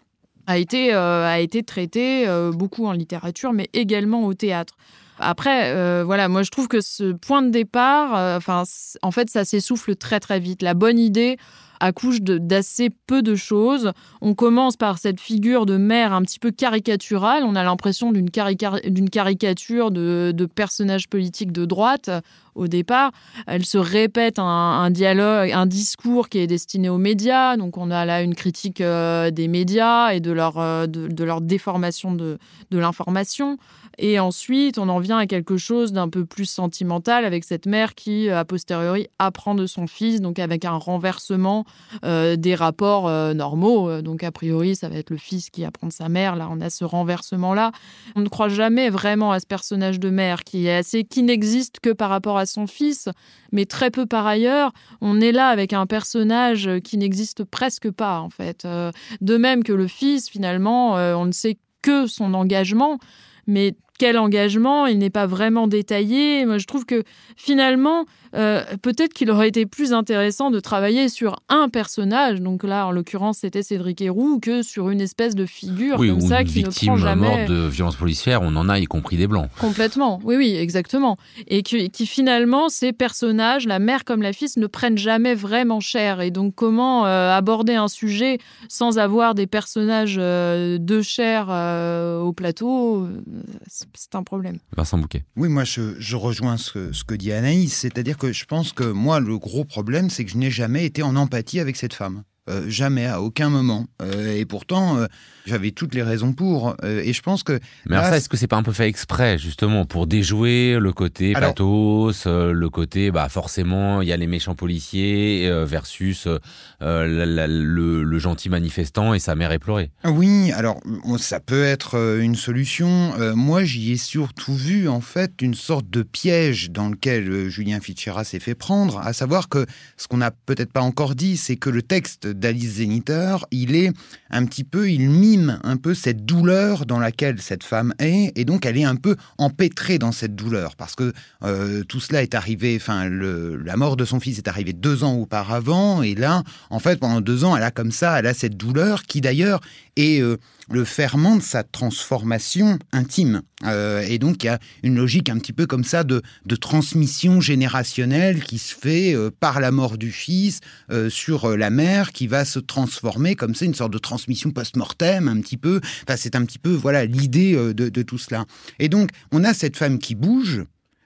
a été, euh, a été traité euh, beaucoup en littérature, mais également au théâtre. Après, euh, voilà, moi je trouve que ce point de départ, enfin, en fait, ça s'essouffle très très vite. La bonne idée, accouche d'assez peu de choses. On commence par cette figure de mère un petit peu caricaturale. On a l'impression d'une caricature de, de personnage politique de droite au départ. Elle se répète un, dialogue, un discours qui est destiné aux médias. Donc on a là une critique euh, des médias et de leur, euh, de, leur déformation de, de l'information. Et ensuite, on en vient à quelque chose d'un peu plus sentimental avec cette mère qui, a posteriori, apprend de son fils, donc avec un renversement euh, des rapports normaux. Donc a priori, ça va être le fils qui apprend de sa mère. Là, on a ce renversement-là. On ne croit jamais vraiment à ce personnage de mère qui est assez, qui n'existe que par rapport à son fils, mais très peu par ailleurs. On est là avec un personnage qui n'existe presque pas, en fait. Euh, de même que le fils, finalement, euh, on ne sait que son engagement, mais quel engagement, il n'est pas vraiment détaillé. Moi, je trouve que finalement, euh, peut-être qu'il aurait été plus intéressant de travailler sur un personnage, donc là en l'occurrence c'était Cédric Héroux, que sur une espèce de figure comme ça qui ne prend jamais. morte de violence policière, on en a y compris des blancs. Complètement, oui oui exactement, et qui, finalement ces personnages, la mère comme la fille, ne prennent jamais vraiment cher. Et donc comment euh, aborder un sujet sans avoir des personnages euh, de chair au plateau, c'est un problème. Vincent Bouquet. Oui, moi je, rejoins ce, ce que dit Anaïs, c'est-à-dire que je pense que moi, le gros problème, c'est que je n'ai jamais été en empathie avec cette femme. Euh, jamais, à aucun moment. Euh, et pourtant, euh, j'avais toutes les raisons pour. et je pense que. Mais alors ça, est-ce que c'est pas un peu fait exprès, justement, pour déjouer le côté pathos, le côté, bah, forcément, il y a les méchants policiers versus le, gentil manifestant et sa mère éplorée Oui, alors, ça peut être une solution. moi, j'y ai surtout vu, en fait, une sorte de piège dans lequel Julien Fitzgerald s'est fait prendre, à savoir que ce qu'on n'a peut-être pas encore dit, c'est que le texte d'Alice Zeniter, il est un petit peu, il mime un peu cette douleur dans laquelle cette femme est, et donc elle est un peu empêtrée dans cette douleur, parce que euh, tout cela est arrivé, enfin, la mort de son fils est arrivée deux ans auparavant, et là, en fait, pendant deux ans, elle a comme ça, elle a cette douleur qui d'ailleurs est euh, le ferment de sa transformation intime. Euh, et donc, il y a une logique un petit peu comme ça de, transmission générationnelle qui se fait euh, par la mort du fils euh, sur la mère qui va se transformer comme ça, une sorte de transmission post-mortem un petit peu. Enfin, c'est un petit peu voilà l'idée de, de tout cela. Et donc, on a cette femme qui bouge,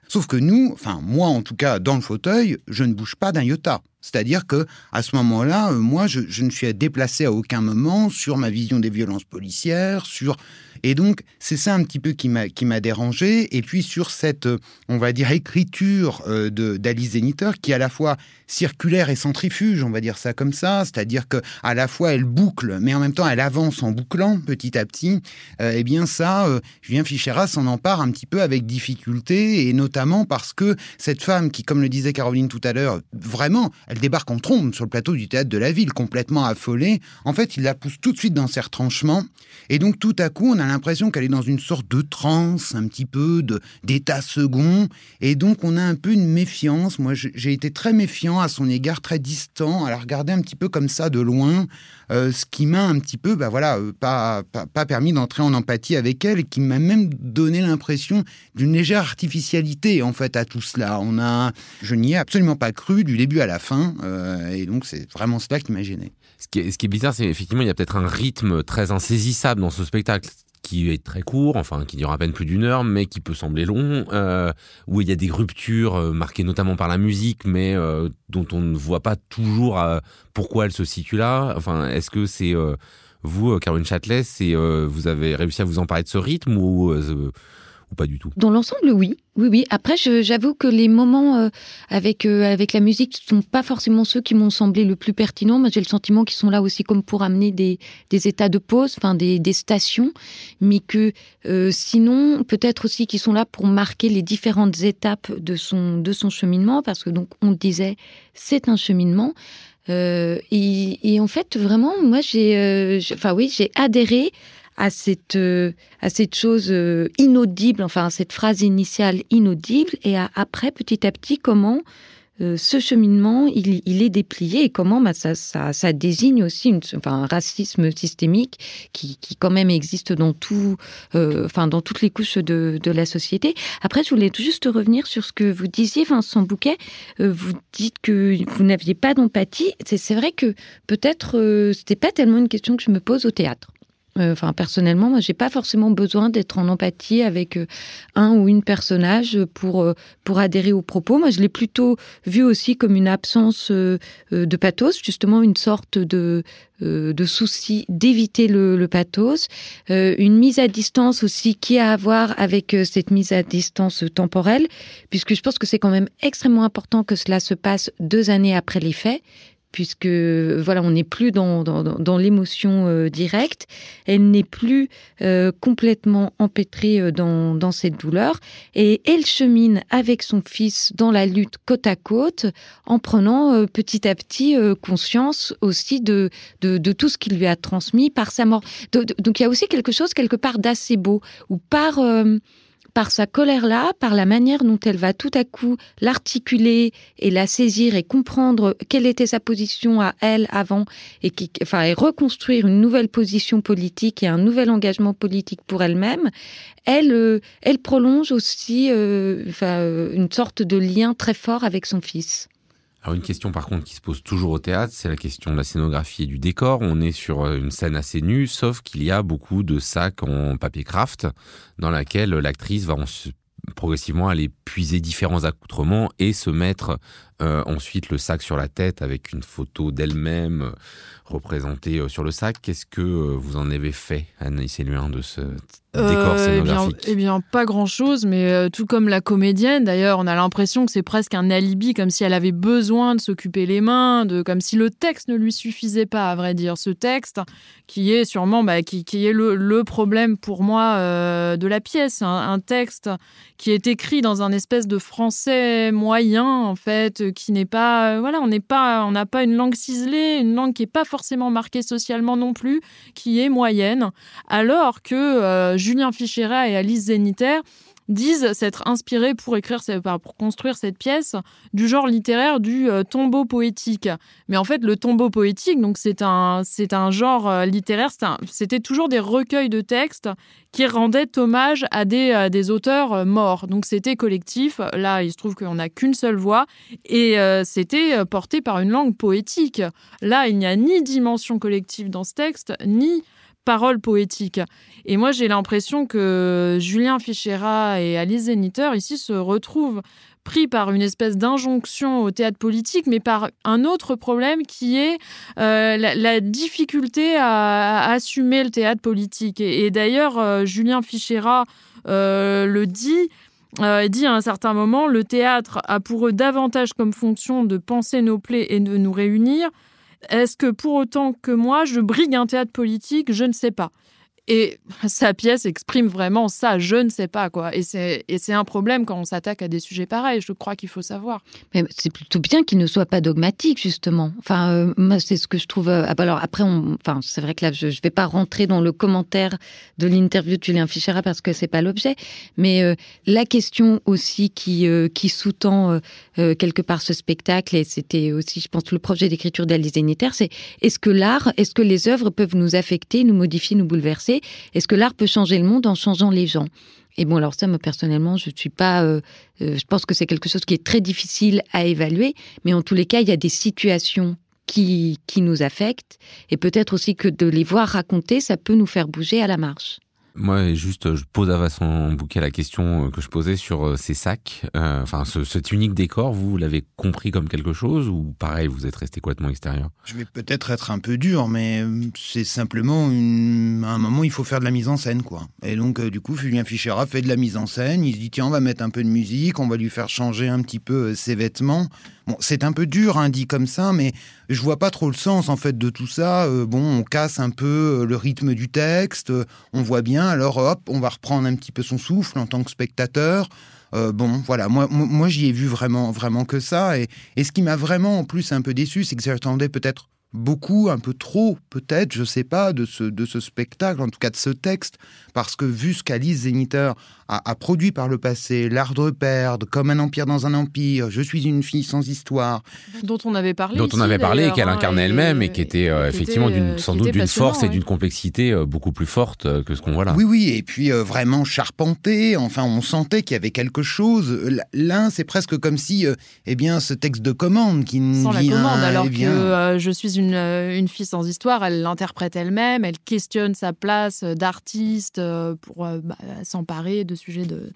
sauf que nous, enfin moi en tout cas dans le fauteuil, je ne bouge pas d'un iota. C'est-à-dire que à ce moment-là, moi, je, ne suis déplacé à aucun moment sur ma vision des violences policières, sur et donc, c'est ça un petit peu qui m'a, qui m'a dérangé. Et puis, sur cette, euh, on va dire, écriture euh, de, d'Alice Zeniter, qui est à la fois circulaire et centrifuge, on va dire ça comme ça, c'est-à-dire que à la fois elle boucle, mais en même temps elle avance en bouclant petit à petit, euh, eh bien ça, Julien Fichera s'en empare un petit peu avec difficulté, et notamment parce que cette femme qui, comme le disait Caroline tout à l'heure, vraiment, elle débarque en trombe sur le plateau du théâtre de la ville, complètement affolée, en fait, il la pousse tout de suite dans ses retranchements, et donc tout à coup, on a l'impression qu'elle est dans une sorte de transe, un petit peu d'état second, et donc on a un peu une méfiance. Moi, j'ai été très méfiant à son égard, très distant, à la regarder un petit peu comme ça de loin, euh, ce qui m'a un petit peu, bah voilà, euh, pas, pas, permis d'entrer en empathie avec elle, et qui m'a même donné l'impression d'une légère artificialité en fait à tout cela. On a, je n'y ai absolument pas cru du début à la fin, euh, et donc c'est vraiment cela qui m'a gêné. Ce qui est, bizarre, c'est effectivement il y a peut-être un rythme très insaisissable dans ce spectacle qui est très court, enfin qui dure à peine plus d'une heure, mais qui peut sembler long, euh, où il y a des ruptures euh, marquées notamment par la musique, mais dont on ne voit pas toujours pourquoi elle se situe là. Enfin, est-ce que c'est vous, Caroline Châtelet, c'est vous avez réussi à vous emparer de ce rythme ou Dans l'ensemble, oui. Oui, oui. Après, j'avoue que les moments euh, avec, euh, avec la musique ne sont pas forcément ceux qui m'ont semblé le plus pertinents. Moi, j'ai le sentiment qu'ils sont là aussi comme pour amener des, des états de pause, enfin des, des stations, mais que euh, sinon, peut-être aussi qu'ils sont là pour marquer les différentes étapes de son, de son cheminement, parce que donc, on le disait, c'est un cheminement. Et, et, en fait, vraiment, moi, j'ai, enfin oui, j'ai adhéré à cette, euh, à cette chose euh, inaudible, enfin à cette phrase initiale inaudible, et après, petit à petit, comment euh, ce cheminement, il, est déplié et comment bah, ça, ça, désigne aussi enfin, un racisme systémique qui, qui, quand même existe dans tout, enfin dans toutes les couches de, de, la société. Après, je voulais juste revenir sur ce que vous disiez, Vincent Bouquet. Vous dites que vous n'aviez pas d'empathie. C'est vrai que peut-être c'était pas tellement une question que je me pose au théâtre. Euh, enfin, personnellement, moi, j'ai pas forcément besoin d'être en empathie avec euh, un ou une personnage pour euh, pour adhérer aux propos. Moi, je l'ai plutôt vu aussi comme une absence de pathos, justement une sorte de de souci d'éviter le, le, pathos, une mise à distance aussi qui a à voir avec cette mise à distance temporelle, puisque je pense que c'est quand même extrêmement important que cela se passe deux années après les faits puisque voilà, on n'est plus dans, dans, l'émotion euh, directe, elle n'est plus euh, complètement empêtrée euh, dans, dans, cette douleur, et elle chemine avec son fils dans la lutte côte à côte, en prenant petit à petit conscience aussi de, de, de, tout ce qu'il lui a transmis par sa mort. donc il y a aussi quelque chose quelque part d'assez beau, ou par par sa colère-là, par la manière dont elle va tout à coup l'articuler et la saisir et comprendre quelle était sa position à elle avant et, qui, enfin, et reconstruire une nouvelle position politique et un nouvel engagement politique pour elle-même, elle, euh, elle prolonge aussi euh, enfin, euh, une sorte de lien très fort avec son fils. Alors une question par contre qui se pose toujours au théâtre, c'est la question de la scénographie et du décor. On est sur euh, une scène assez nue, sauf qu'il y a beaucoup de sacs en papier craft dans laquelle l'actrice va progressivement aller puiser différents accoutrements et se mettre euh, ensuite le sac sur la tête avec une photo d'elle-même euh, représentée sur le sac. Qu'est-ce que vous en avez fait, Anaïs Luin, de ce décor euh, scénographique eh, eh bien, pas grand-chose, mais euh, tout comme la comédienne, d'ailleurs, on a l'impression que c'est presque un alibi, comme si elle avait besoin de s'occuper les mains, de, comme si le texte ne lui suffisait pas, à vrai dire. Ce texte, qui est sûrement bah, qui, qui, est le, le, problème pour moi euh, de la pièce, un, texte qui est écrit dans un espèce de français moyen, en fait, qui n'est pas, voilà, on n'est pas, on n'a pas une langue ciselée, une langue qui est pas forcément marquée socialement non plus, qui est moyenne, alors que Julien Fichera et Alice Zéniter disent s'être inspirés pour écrire, pour construire cette pièce du genre littéraire du euh, tombeau poétique. Mais en fait, le tombeau poétique, donc c'est un, c'est un genre euh, littéraire, c'était toujours des recueils de textes qui rendaient hommage à des, auteurs euh, morts. Donc c'était collectif. Là, il se trouve qu'on n'a qu'une seule voix et c'était porté par une langue poétique. Là, il n'y a ni dimension collective dans ce texte, ni paroles poétiques. Et moi, j'ai l'impression que Julien Fichera et Alice Zeniter, ici, se retrouvent pris par une espèce d'injonction au théâtre politique, mais par un autre problème qui est euh, la, difficulté à, assumer le théâtre politique. Et, d'ailleurs, euh, Julien Fichera euh, le dit. dit à un certain moment, le théâtre a pour eux davantage comme fonction de penser nos plaies et de nous réunir est-ce que pour autant que moi, je brigue un théâtre politique? Je ne sais pas. Et sa pièce exprime vraiment ça, je ne sais pas quoi. Et c'est un problème quand on s'attaque à des sujets pareils, je crois qu'il faut savoir. Mais c'est plutôt bien qu'il ne soit pas dogmatique, justement. Enfin, euh, c'est ce que je trouve. Euh, ah, alors après, on, enfin, c'est vrai que là, je ne vais pas rentrer dans le commentaire de l'interview de Julien Fichera parce que c'est pas l'objet. Mais euh, la question aussi qui, sous-tend quelque part ce spectacle, et c'était aussi, je pense, le projet d'écriture d'Alice Zeniter, c'est est-ce que l'art, est-ce que les œuvres peuvent nous affecter, nous modifier, nous bouleverser? Est-ce que l'art peut changer le monde en changeant les gens? Et bon, alors ça, moi, personnellement, je suis pas. Euh, euh, je pense que c'est quelque chose qui est très difficile à évaluer, mais en tous les cas, il y a des situations qui, qui nous affectent, et peut-être aussi que de les voir raconter, ça peut nous faire bouger à la marche. Moi, juste, je pose à Vincent Bouquet la question euh, que je posais sur euh, ces sacs. Euh, enfin, ce, cet unique décor, vous, l'avez compris comme quelque chose ou pareil, vous êtes resté complètement extérieur? Je vais peut-être être un peu dur, mais c'est simplement à un moment, il faut faire de la mise en scène, quoi. Et donc, du coup, Julien Fichera fait de la mise en scène. Il se dit tiens, on va mettre un peu de musique, on va lui faire changer un petit peu ses vêtements c'est un peu dur, hein, dit comme ça, mais je vois pas trop le sens en fait de tout ça. Euh, bon, on casse un peu euh, le rythme du texte, euh, on voit bien. Alors hop, on va reprendre un petit peu son souffle en tant que spectateur. bon, voilà, moi, moi, j'y ai vu vraiment, vraiment que ça. Et, et ce qui m'a vraiment en plus un peu déçu, c'est que j'attendais peut-être beaucoup, un peu trop, peut-être, je sais pas, de ce, de ce spectacle, en tout cas de ce texte, parce que vu ce qu'Alice Zéniter a, produit par le passé, L'art de perdre, Comme un empire dans un empire, Je suis une fille sans histoire. Dont on avait parlé. Dont on avait parlé et qu'elle hein, incarnait elle-même et qui était euh, effectivement d'une, sans doute d'une force et d'une complexité euh, beaucoup plus forte euh, que ce qu'on voit là. Oui, oui, et puis vraiment charpenté, enfin on sentait qu'il y avait quelque chose. L'un, c'est presque comme si, eh bien, ce texte de commande qui Sans la commande, alors eh que Je suis une, une fille sans histoire, elle l'interprète elle-même, elle questionne sa place d'artiste pour bah, s'emparer de sujets de,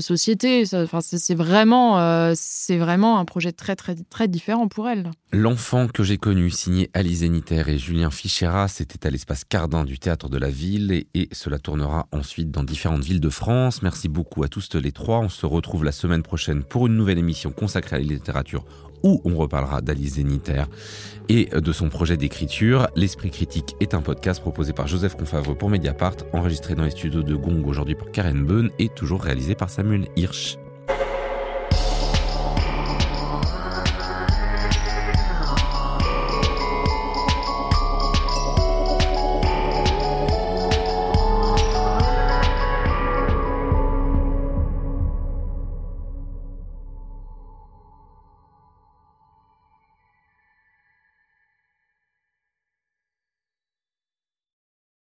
société. Enfin, c'est vraiment, euh, vraiment un projet très, très, très différent pour elle. L'enfant que j'ai connu, signé Alice Zéniter et Julien Fichera, c'était à l'espace Cardin du Théâtre de la Ville et, cela tournera ensuite dans différentes villes de France. Merci beaucoup à tous les trois. On se retrouve la semaine prochaine pour une nouvelle émission consacrée à la littérature où on reparlera d'Alice Zéniter et de son projet d'écriture. L'Esprit critique est un podcast proposé par Joseph Confavreux pour Mediapart, enregistré dans les studios de Gong aujourd'hui par Karen Beun et toujours réalisé par Samuel Hirsch.